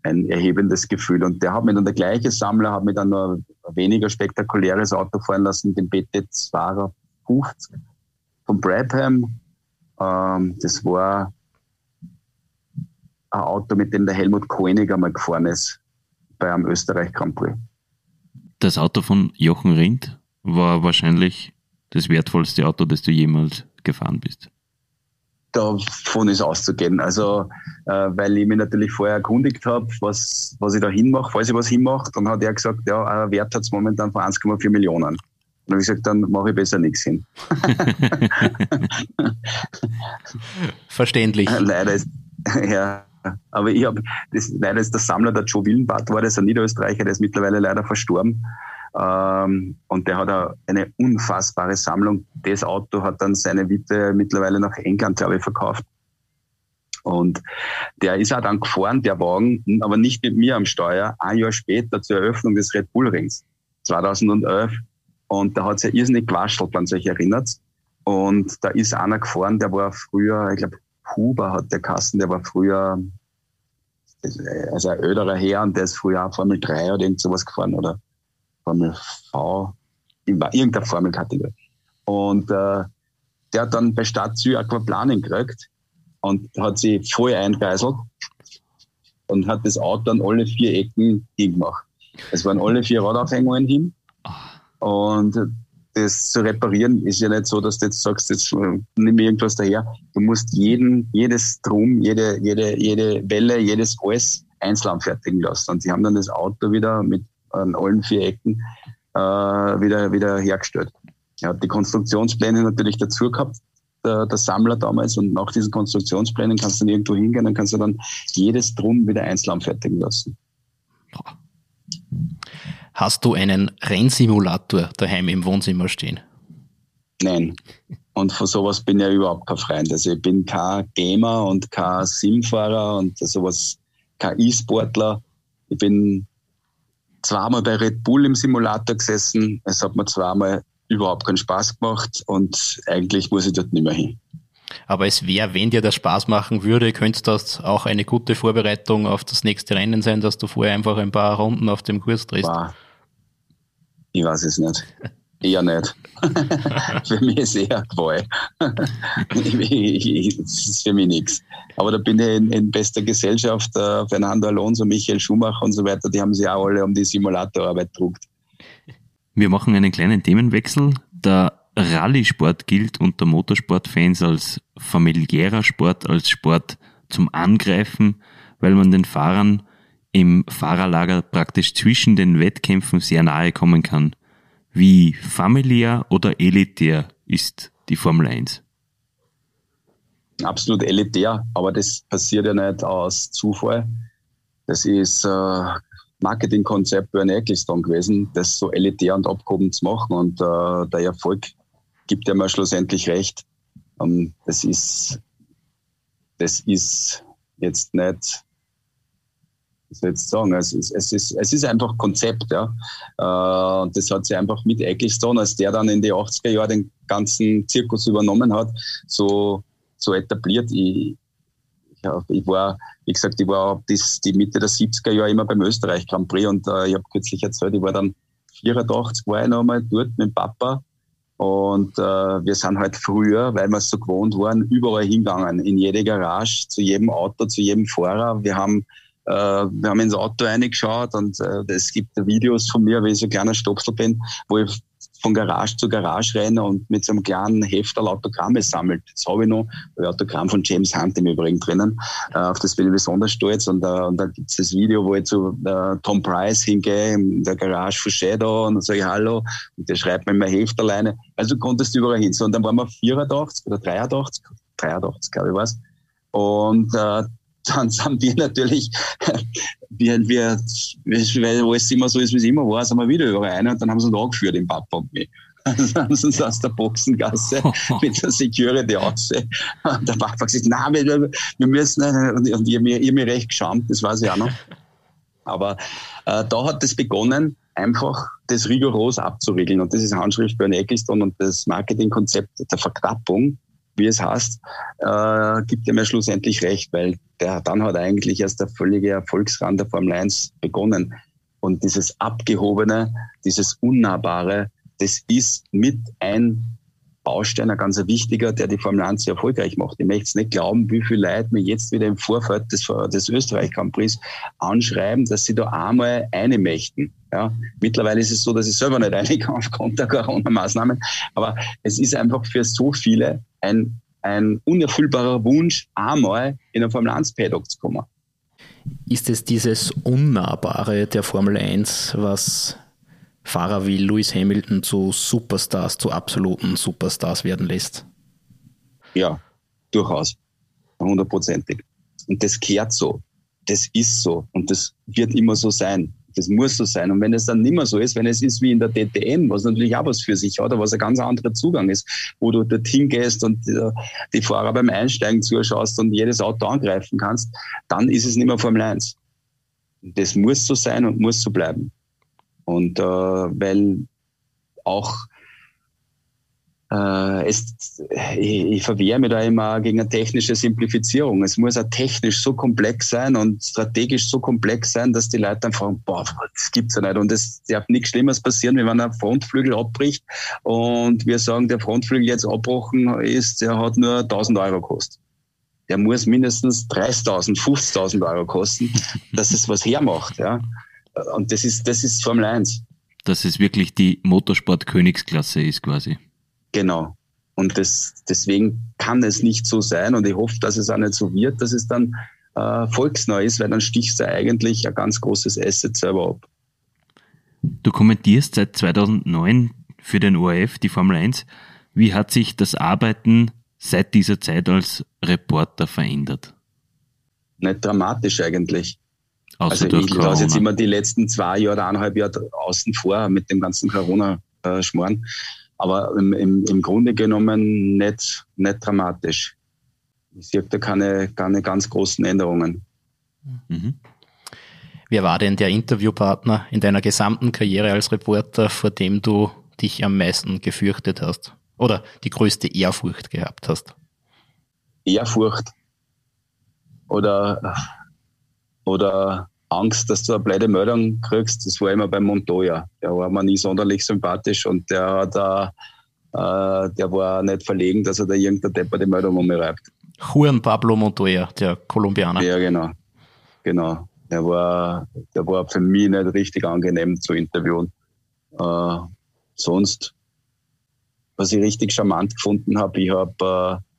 Ein erhebendes Gefühl. Und der hat mir dann, der gleiche Sammler hat mir dann noch ein weniger spektakuläres Auto fahren lassen, den BT 250 von Brabham. Ähm, das war ein Auto, mit dem der Helmut Koenig einmal gefahren ist bei einem Österreich Grand Prix. Das Auto von Jochen Rindt war wahrscheinlich das wertvollste Auto, das du jemals gefahren bist davon ist auszugehen. Also, äh, weil ich mich natürlich vorher erkundigt habe, was, was ich da hinmache, falls ich was hinmache, dann hat er gesagt, ja, ein Wert hat es momentan von 1,4 Millionen. Und dann habe ich gesagt, dann mache ich besser nichts hin. Verständlich. Leider ist, ja, aber ich habe, leider ist der Sammler, der Joe Willenbart war das, ein Niederösterreicher, der ist mittlerweile leider verstorben. Ähm, und der hat eine unfassbare Sammlung. Das Auto hat dann seine Witte mittlerweile nach England, glaube ich, verkauft. Und der ist auch dann gefahren, der Wagen, aber nicht mit mir am Steuer, ein Jahr später zur Eröffnung des Red Bull Rings, 2011. Und da hat sich ja irrsinnig gewaschelt, wenn sich erinnert. Und da ist einer gefahren, der war früher, ich glaube, Huber hat der Kasten, der war früher, also ein öderer Herr und der ist früher auch Formel 3 oder irgend sowas gefahren, oder? Formel V, in irgendeiner Formelkategorie. Und äh, der hat dann bei Stadt Zü Aquaplaning gekriegt und hat sie voll eingeiselt und hat das Auto an alle vier Ecken hingemacht. Es waren alle vier Radaufhängungen hin. Und das zu reparieren ist ja nicht so, dass du jetzt sagst, jetzt nimm irgendwas daher. Du musst jeden, jedes Drum, jede, jede, jede Welle, jedes alles einzeln anfertigen lassen. Und sie haben dann das Auto wieder mit an allen vier Ecken äh, wieder, wieder hergestellt. Er hat die Konstruktionspläne natürlich dazu gehabt, der, der, Sammler damals. Und nach diesen Konstruktionsplänen kannst du dann irgendwo hingehen, dann kannst du dann jedes Drum wieder einzeln anfertigen lassen. Hast du einen Rennsimulator daheim im Wohnzimmer stehen? Nein. Und von sowas bin ich ja überhaupt kein Freund. Also ich bin kein Gamer und kein Simfahrer und sowas, kein E-Sportler. Ich bin zweimal bei Red Bull im Simulator gesessen. Es hat mir zweimal überhaupt keinen Spaß gemacht und eigentlich muss ich dort nicht mehr hin. Aber es wäre, wenn dir das Spaß machen würde, könnte das auch eine gute Vorbereitung auf das nächste Rennen sein, dass du vorher einfach ein paar Runden auf dem Kurs drehst. Ich weiß es nicht. Eher nicht. für mich ist eher Qual. das ist für mich nichts. Aber da bin ich in, in bester Gesellschaft. Äh, Fernando Alonso, Michael Schumacher und so weiter, die haben sich auch alle um die Simulatorarbeit gedruckt. Wir machen einen kleinen Themenwechsel. Der Rallye-Sport gilt unter Motorsportfans als familiärer Sport, als Sport zum Angreifen, weil man den Fahrern im Fahrerlager praktisch zwischen den Wettkämpfen sehr nahe kommen kann. Wie familiär oder elitär ist die Formel 1? Absolut elitär, aber das passiert ja nicht aus Zufall. Das ist äh, Marketingkonzept Bernie Ecclestone gewesen, das so elitär und abgehoben zu machen. Und äh, der Erfolg gibt ja mal schlussendlich recht. Ähm, das ist, das ist jetzt nicht wie soll ich jetzt sagen, es ist, es ist, es ist einfach Konzept, ja. Äh, und das hat sich einfach mit Ecclestone, als der dann in die 80er Jahre den ganzen Zirkus übernommen hat, so, so etabliert. Ich, ja, ich war, wie gesagt, ich war bis die Mitte der 70er Jahre immer beim Österreich Grand Prix und äh, ich habe kürzlich erzählt, ich war dann 84 war ich noch einmal dort mit dem Papa und äh, wir sind halt früher, weil wir es so gewohnt waren, überall hingegangen, in jede Garage, zu jedem Auto, zu jedem Fahrer. Wir haben äh, wir haben ins Auto reingeschaut und äh, es gibt Videos von mir, wie ich so ein kleiner Stopsel bin, wo ich von Garage zu Garage rennen und mit so einem kleinen Hefter Autogramme sammelt. Das habe ich noch, ein Autogramm von James Hunt im Übrigen drinnen. Äh, auf das bin ich besonders stolz. Und, äh, und da gibt's das Video, wo ich zu äh, Tom Price hingehe, in der Garage von Shadow und sage Hallo. Und der schreibt mir immer Hefterleine. Also konntest du überall hin. So, und dann waren wir 84 oder 83, 83, glaube ich was. Und äh, dann sind wir natürlich, wir, wir, weil alles immer so ist, wie es immer war, sind wir wieder überall rein und dann haben sie uns angeführt im Papa und mich. Dann haben sie uns aus der Boxengasse mit der Security aussehen. Und der Papa gesagt, nein, wir, wir müssen, und ich, ich, ich habe mich recht geschammt, das weiß ich auch noch. Aber äh, da hat es begonnen, einfach das rigoros abzuriegeln. Und das ist Handschrift Björn Eccleston und das Marketingkonzept der Verknappung wie es heißt, äh, gibt er mir schlussendlich recht, weil der dann hat eigentlich erst der völlige Erfolgsrand der Formel 1 begonnen. Und dieses Abgehobene, dieses Unnahbare, das ist mit ein Baustein, ein ganz wichtiger, der die Formel 1 sehr erfolgreich macht. Ich möchte es nicht glauben, wie viele Leute mir jetzt wieder im Vorfeld des, des Österreich Grand Prix anschreiben, dass sie da einmal eine möchten. Ja, mittlerweile ist es so, dass ich selber nicht reinkomme aufgrund der Corona-Maßnahmen. Aber es ist einfach für so viele ein, ein unerfüllbarer Wunsch, einmal in ein Formel 1 Paddock zu kommen. Ist es dieses Unnahbare der Formel 1, was Fahrer wie Lewis Hamilton zu Superstars, zu absoluten Superstars werden lässt? Ja, durchaus. Hundertprozentig. Und das kehrt so. Das ist so. Und das wird immer so sein. Das muss so sein. Und wenn es dann nicht mehr so ist, wenn es ist wie in der DTM, was natürlich auch was für sich hat, was ein ganz anderer Zugang ist, wo du dorthin gehst und die Fahrer beim Einsteigen zuschaust und jedes Auto angreifen kannst, dann ist es nicht mehr Formel 1. Das muss so sein und muss so bleiben. Und äh, weil auch äh, es, ich, ich verwehre mich da immer gegen eine technische Simplifizierung. Es muss auch technisch so komplex sein und strategisch so komplex sein, dass die Leute dann fragen, boah, das gibt's ja nicht. Und es darf nichts Schlimmes passieren, wenn ein Frontflügel abbricht und wir sagen, der Frontflügel jetzt abbrochen ist, der hat nur 1000 Euro gekostet. Der muss mindestens 30.000, 50.000 Euro kosten, dass es was hermacht. Ja. Und das ist, das ist Formel 1. Dass es wirklich die Motorsport-Königsklasse ist quasi. Genau. Und das, deswegen kann es nicht so sein und ich hoffe, dass es auch nicht so wird, dass es dann äh, volksneu ist, weil dann stichst du eigentlich ein ganz großes Asset selber ab. Du kommentierst seit 2009 für den ORF die Formel 1. Wie hat sich das Arbeiten seit dieser Zeit als Reporter verändert? Nicht dramatisch eigentlich. Also ich lasse jetzt immer die letzten zwei Jahre oder eineinhalb Jahre außen vor mit dem ganzen Corona-Schmoren. Aber im, im, im Grunde genommen nicht, nicht dramatisch. Ich sehe da keine, keine ganz großen Änderungen. Mhm. Wer war denn der Interviewpartner in deiner gesamten Karriere als Reporter, vor dem du dich am meisten gefürchtet hast? Oder die größte Ehrfurcht gehabt hast? Ehrfurcht. Oder oder Angst, dass du eine blöde Meldung kriegst. Das war immer beim Montoya. Der war mir nie sonderlich sympathisch und der hat äh, der war nicht verlegen, dass er da irgendeine depperte Meldung umreibt. Juan Pablo Montoya, der Kolumbianer. Ja, genau. Genau. Der war, der war für mich nicht richtig angenehm zu interviewen. Äh, sonst, was ich richtig charmant gefunden habe, ich habe äh,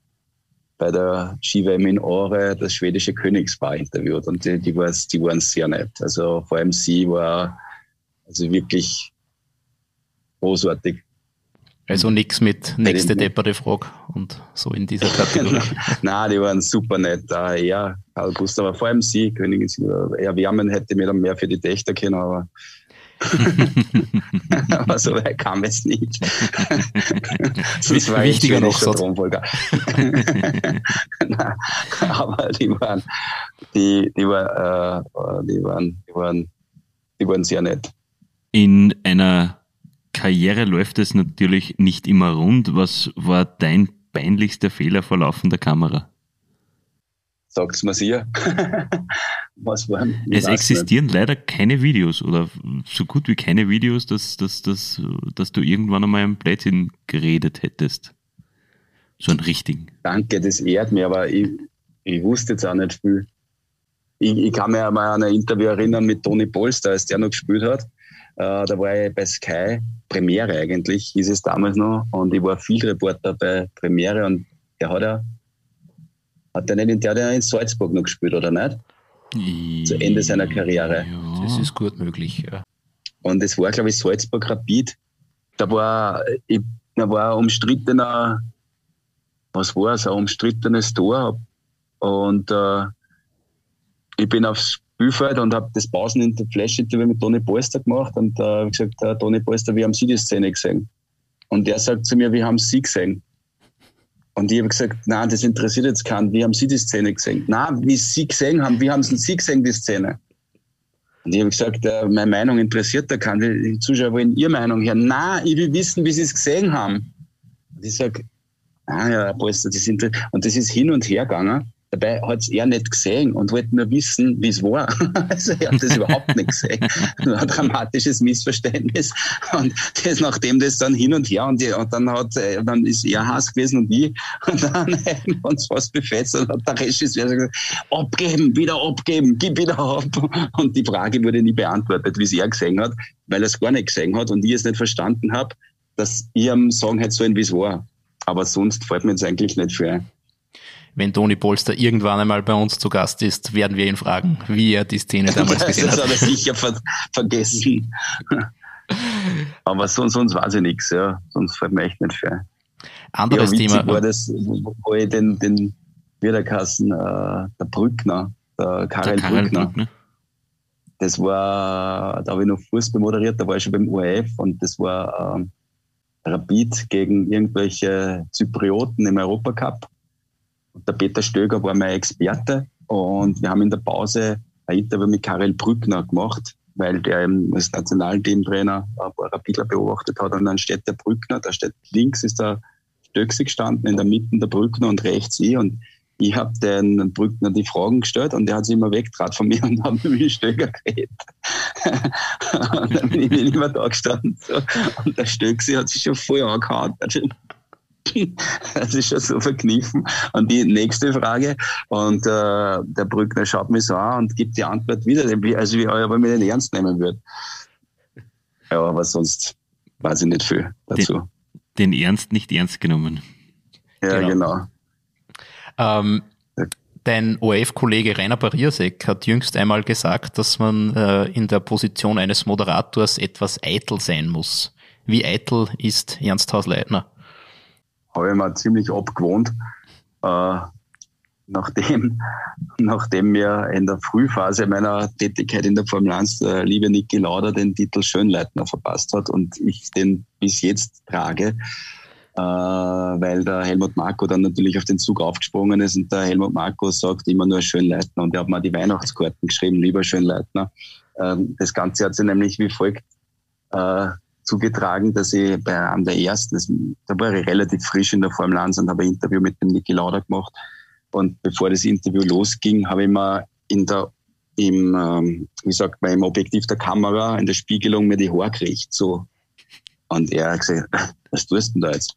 bei der Ski-WM in Ore das schwedische Königspaar interviewt und die, die, war, die waren sehr nett. Also vor allem sie war also wirklich großartig. Also nichts mit nächste deppere Frage und so in dieser Kategorie. Nein, die waren super nett. Ja, Karl Gustav, aber vor allem sie, Königin, erwärmen hätte mir dann mehr für die Töchter können, aber Aber so weit kam es nicht. das war wichtiger noch so. aber die waren, die, die, war, äh, die, waren, die, waren, die waren sehr nett. In einer Karriere läuft es natürlich nicht immer rund. Was war dein peinlichster Fehler vor laufender Kamera? Sagt's mir ihr. Was waren? Es existieren nicht. leider keine Videos oder so gut wie keine Videos, dass, dass, dass, dass du irgendwann einmal ein Blödsinn geredet hättest. So einen richtigen. Danke, das ehrt mich, aber ich, ich wusste jetzt auch nicht viel. Ich, ich kann mich einmal an ein Interview erinnern mit Toni Polster, als der noch gespielt hat. Äh, da war ich bei Sky, Premiere eigentlich, hieß es damals noch. Und ich war viel Reporter bei Premiere und der hat ja, hat der nicht, der hat ja in Salzburg noch gespielt, oder nicht? Zu Ende seiner Karriere. Ja, das ist gut möglich, ja. Und es war, glaube ich, Salzburg Rapid. Da war, ich, da war ein umstrittener, was war es, ein umstrittenes Tor. Und äh, ich bin aufs Spielfeld und habe das Pausen Flash-Interview mit Toni Polster gemacht und äh, habe gesagt, äh, Toni Polster, wie haben Sie die Szene gesehen? Und der sagt zu mir, wie haben Sie gesehen? Und ich habe gesagt, nein, das interessiert jetzt keinen. Wie haben Sie die Szene gesehen? Nein, wie Sie gesehen haben, wie haben Sie gesehen, die Szene? Und ich habe gesagt, äh, meine Meinung interessiert da keinen. Die Zuschauer wollen Ihre Meinung hören. Nein, ich will wissen, wie Sie es gesehen haben. Und ich sage, ah ja, Polster, das ist Und das ist hin und her gegangen. Dabei hat es er nicht gesehen und wollte nur wissen, wie es war. also er hat das überhaupt nicht gesehen. Nur ein dramatisches Missverständnis. Und das, nachdem das dann hin und her und, die, und dann hat äh, dann ist er Hass gewesen und ich. Und dann haben wir uns fast befetzt und hat der Regisseur gesagt, abgeben, wieder abgeben, gib wieder ab. Und die Frage wurde nie beantwortet, wie es er gesehen hat, weil er es gar nicht gesehen hat und ich es nicht verstanden habe, dass ich am Sagen hätte sollen, wie es war. Aber sonst fällt mir jetzt eigentlich nicht ein wenn Toni Polster irgendwann einmal bei uns zu Gast ist, werden wir ihn fragen, wie er die Szene damals gesehen hat. Das hat er sicher ver vergessen. Aber sonst, sonst weiß ich nichts, ja. Sonst fällt mir echt nicht viel. Anderes ja, Thema. war das, wo ich den, den Wiederkassen, äh, der Brückner, der Karel, der Karel Brückner. Brückner. Das war, da habe ich noch Fußball moderiert, da war ich schon beim UEF und das war ähm, Rapid gegen irgendwelche Zyprioten im Europacup. Und der Peter Stöger war mein Experte und wir haben in der Pause ein Interview mit Karel Brückner gemacht, weil der als Nationalteamtrainer paar Rapidler beobachtet hat und dann steht der Brückner, da steht links ist der Stöxi gestanden, in der Mitte der Brückner und rechts ich und ich habe den Brückner die Fragen gestellt und der hat sich immer weggetrat von mir und hat mit Stöger geredet. und dann bin ich immer da gestanden so. und der Stöxi hat sich schon voll angehauen. das ist schon so verkniffen. Und die nächste Frage, und äh, der Brückner schaut mich so an und gibt die Antwort wieder, also wie er mir den ernst nehmen würde. Ja, aber sonst weiß ich nicht viel dazu. Den, den Ernst nicht ernst genommen. Ja, genau. genau. Ähm, Dein ORF-Kollege Rainer Bariersek hat jüngst einmal gesagt, dass man äh, in der Position eines Moderators etwas eitel sein muss. Wie eitel ist Ernst Haus-Leitner? Habe ich mir ziemlich abgewohnt, äh, nachdem, nachdem mir in der Frühphase meiner Tätigkeit in der Formel 1 der liebe Niki Lauda den Titel Schönleitner verpasst hat und ich den bis jetzt trage, äh, weil der Helmut Marko dann natürlich auf den Zug aufgesprungen ist und der Helmut Marko sagt immer nur Schönleitner und er hat mir die Weihnachtskarten geschrieben, lieber Schönleitner. Ähm, das Ganze hat sich nämlich wie folgt äh, zugetragen, dass ich bei einem der ersten, das, da war ich relativ frisch in der Formel 1 und habe ein Interview mit dem Niki Lauda gemacht. Und bevor das Interview losging, habe ich mir in der, im, ähm, wie sagt man, im Objektiv der Kamera, in der Spiegelung mir die Haare gerichtet, so. Und er hat gesagt, was tust du denn da jetzt?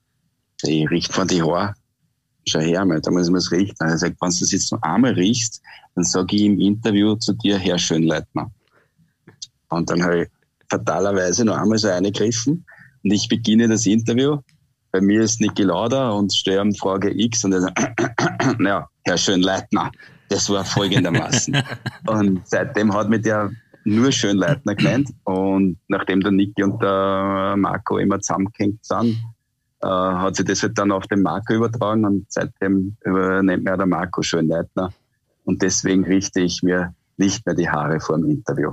Ich riech von die Haare. Schau her mal, da muss man es richten. Er sagt, wenn du das jetzt noch einmal riechst, dann sage ich im Interview zu dir, Herr Schönleitner. Und dann habe ich fatalerweise noch einmal so eingegriffen und ich beginne das Interview. Bei mir ist Niki Lauda und am Frage X und er sagt, ja, Herr Schönleitner, das war folgendermaßen. und seitdem hat mich der nur Schönleitner genannt und nachdem der Niki und der Marco immer zusammengehängt sind, äh, hat sich das halt dann auf den Marco übertragen und seitdem nennt mir der Marco Schönleitner und deswegen richte ich mir nicht mehr die Haare vor dem Interview.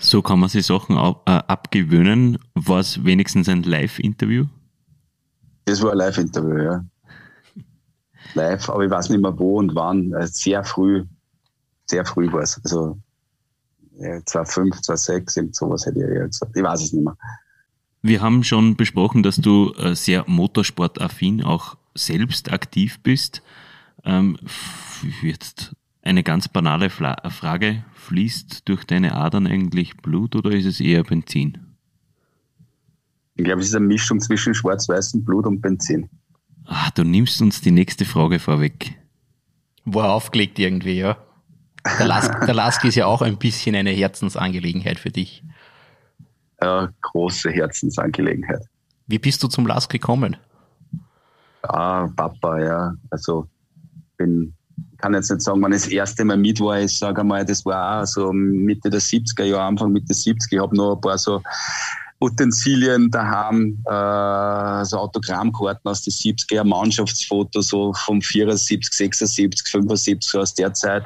So kann man sich Sachen ab, äh, abgewöhnen. War es wenigstens ein Live-Interview? Das war ein Live-Interview, ja. Live, aber ich weiß nicht mehr wo und wann. Äh, sehr früh, sehr früh war es. Also ja, 2005, 2006, irgend sowas hätte ich ja gesagt. Ich weiß es nicht mehr. Wir haben schon besprochen, dass du äh, sehr motorsportaffin auch selbst aktiv bist. Ähm, jetzt eine ganz banale Frage. Fließt durch deine Adern eigentlich Blut oder ist es eher Benzin? Ich glaube, es ist eine Mischung zwischen schwarz-weißem Blut und Benzin. Ah, du nimmst uns die nächste Frage vorweg. War aufgelegt irgendwie, ja. Der Lask, der Lask ist ja auch ein bisschen eine Herzensangelegenheit für dich. eine große Herzensangelegenheit. Wie bist du zum LASK gekommen? Ah, Papa, ja. Also bin, kann jetzt nicht sagen, wann das erste Mal mit war. Ich sage einmal, das war auch so Mitte der 70er Jahre, Anfang Mitte 70er. Ich habe noch ein paar so Utensilien daheim, äh, so Autogrammkarten aus den 70er, Mannschaftsfotos so vom 74, 76, 75 aus der Zeit.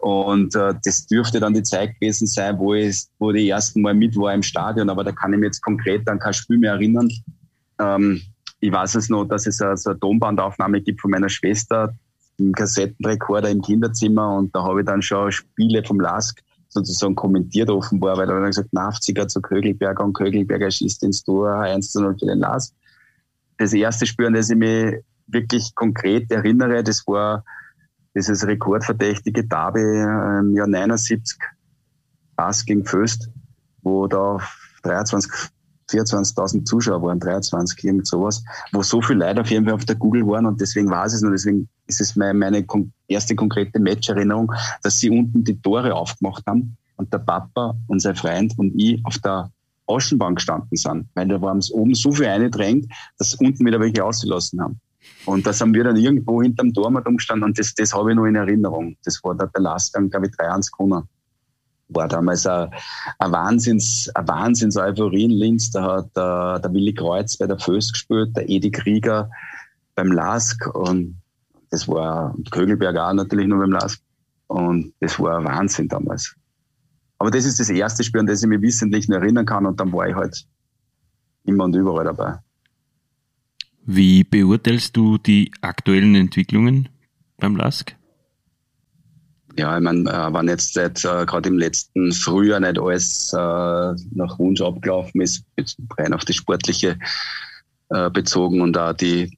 Und äh, das dürfte dann die Zeit gewesen sein, wo ich, wo ich ersten Mal mit war im Stadion, aber da kann ich mich jetzt konkret an kein Spiel mehr erinnern. Ähm, ich weiß es noch, dass es also eine Tonbandaufnahme gibt von meiner Schwester im Kassettenrekorder im Kinderzimmer und da habe ich dann schon Spiele vom Lask sozusagen kommentiert offenbar, weil er dann gesagt, Nafziger zu Kögelberger und Kögelberger schießt ins Tor 1 zu 0 für den Lars. Das erste Spiel, an das ich mich wirklich konkret erinnere, das war dieses rekordverdächtige Derby im Jahr 79, Pass gegen Föst, wo da 23, 24.000 Zuschauer waren, 23, irgend sowas, wo so viele Leute auf jeden Fall auf der Google waren und deswegen war es nur, deswegen ist es meine, meine erste konkrete Matcherinnerung, dass sie unten die Tore aufgemacht haben und der Papa und sein Freund und ich auf der Außenbank gestanden sind, weil da waren es oben so viel eingedrängt, dass unten wieder welche ausgelassen haben. Und das haben wir dann irgendwo hinterm Tor mal umgestanden und das, das habe ich noch in Erinnerung. Das war da der Lastgang, glaube ich, 3-1 gewonnen. War damals ein, ein Wahnsinns, ein Wahnsinns Euphorie in Linz. Da hat der, der Willi Kreuz bei der Föst gespielt, der Edi Krieger beim Lask und das war Kögelberg auch natürlich nur beim Lask. Und das war ein Wahnsinn damals. Aber das ist das erste Spiel, an das ich mich wissentlich noch erinnern kann und dann war ich halt immer und überall dabei. Wie beurteilst du die aktuellen Entwicklungen beim LASK? Ja, ich meine, äh, wenn jetzt seit äh, gerade im letzten Frühjahr nicht alles äh, nach Wunsch abgelaufen ist, rein auf die sportliche äh, bezogen und auch die,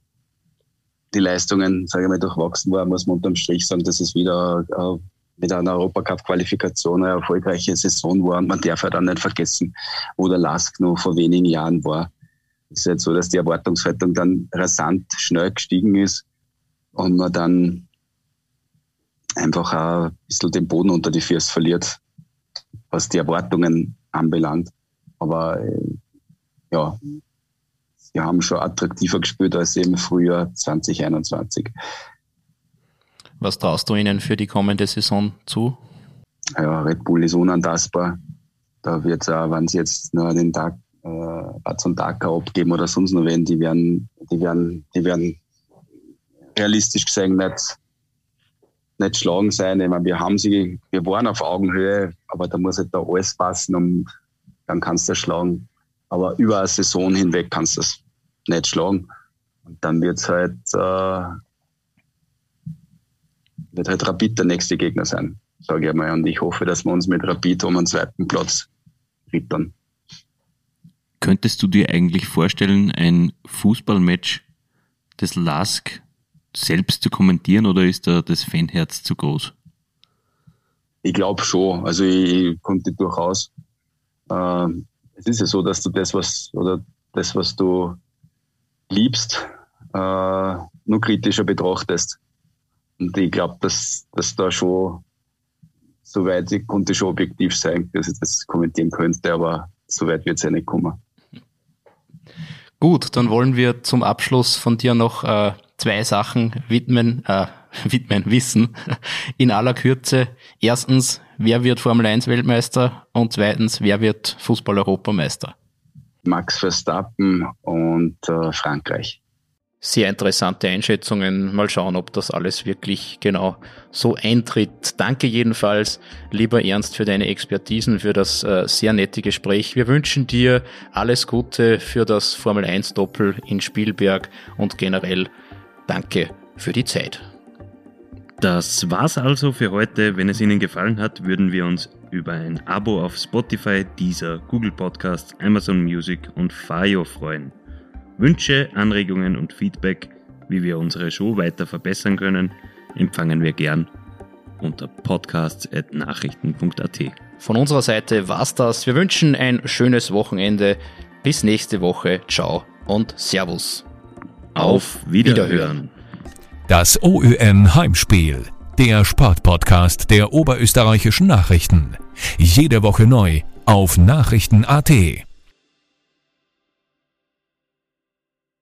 die Leistungen, sage ich mal, durchwachsen waren, muss man unterm Strich sagen, dass es wieder äh, mit einer Europacup-Qualifikation eine erfolgreiche Saison war. Und man darf halt auch nicht vergessen, wo der Lask noch vor wenigen Jahren war. Es ist jetzt so, dass die Erwartungshaltung dann rasant schnell gestiegen ist und man dann einfach auch ein bisschen den Boden unter die Füße verliert, was die Erwartungen anbelangt. Aber äh, ja, sie haben schon attraktiver gespielt als im Frühjahr 2021. Was traust du ihnen für die kommende Saison zu? Ja, Red Bull ist unantastbar. Da wird es auch, wenn sie jetzt nur den Tag, äh, Batz und Daka abgeben oder sonst noch wen, die werden, die werden, die werden realistisch gesehen nicht, nicht schlagen sein. Ich meine, wir haben sie, wir waren auf Augenhöhe, aber da muss halt da alles passen und dann kannst du schlagen. Aber über eine Saison hinweg kannst du es nicht schlagen. Und dann wird's halt, äh, wird halt Rapid der nächste Gegner sein, sage ich mal. Und ich hoffe, dass wir uns mit Rapid um einen zweiten Platz rittern. Könntest du dir eigentlich vorstellen, ein Fußballmatch des LASK selbst zu kommentieren oder ist da das Fanherz zu groß? Ich glaube schon. Also ich konnte durchaus. Äh, es ist ja so, dass du das, was oder das, was du liebst, äh, nur kritischer betrachtest. Und ich glaube, dass, dass da schon, soweit ich konnte schon objektiv sein, dass ich das kommentieren könnte, aber soweit wird es ja nicht kommen. Gut, dann wollen wir zum Abschluss von dir noch äh, zwei Sachen widmen, äh, widmen, wissen. In aller Kürze. Erstens, wer wird Formel 1 Weltmeister? Und zweitens, wer wird Fußball-Europameister? Max Verstappen und äh, Frankreich. Sehr interessante Einschätzungen. Mal schauen, ob das alles wirklich genau so eintritt. Danke jedenfalls, lieber Ernst, für deine Expertisen, für das äh, sehr nette Gespräch. Wir wünschen dir alles Gute für das Formel 1 Doppel in Spielberg und generell danke für die Zeit. Das war's also für heute. Wenn es Ihnen gefallen hat, würden wir uns über ein Abo auf Spotify, Deezer, Google Podcasts, Amazon Music und Fayo freuen. Wünsche, Anregungen und Feedback, wie wir unsere Show weiter verbessern können, empfangen wir gern unter podcasts.nachrichten.at. Von unserer Seite war's das. Wir wünschen ein schönes Wochenende. Bis nächste Woche. Ciao und Servus. Auf Wiederhören. Das OÜN Heimspiel. Der Sportpodcast der oberösterreichischen Nachrichten. Jede Woche neu auf Nachrichten.at.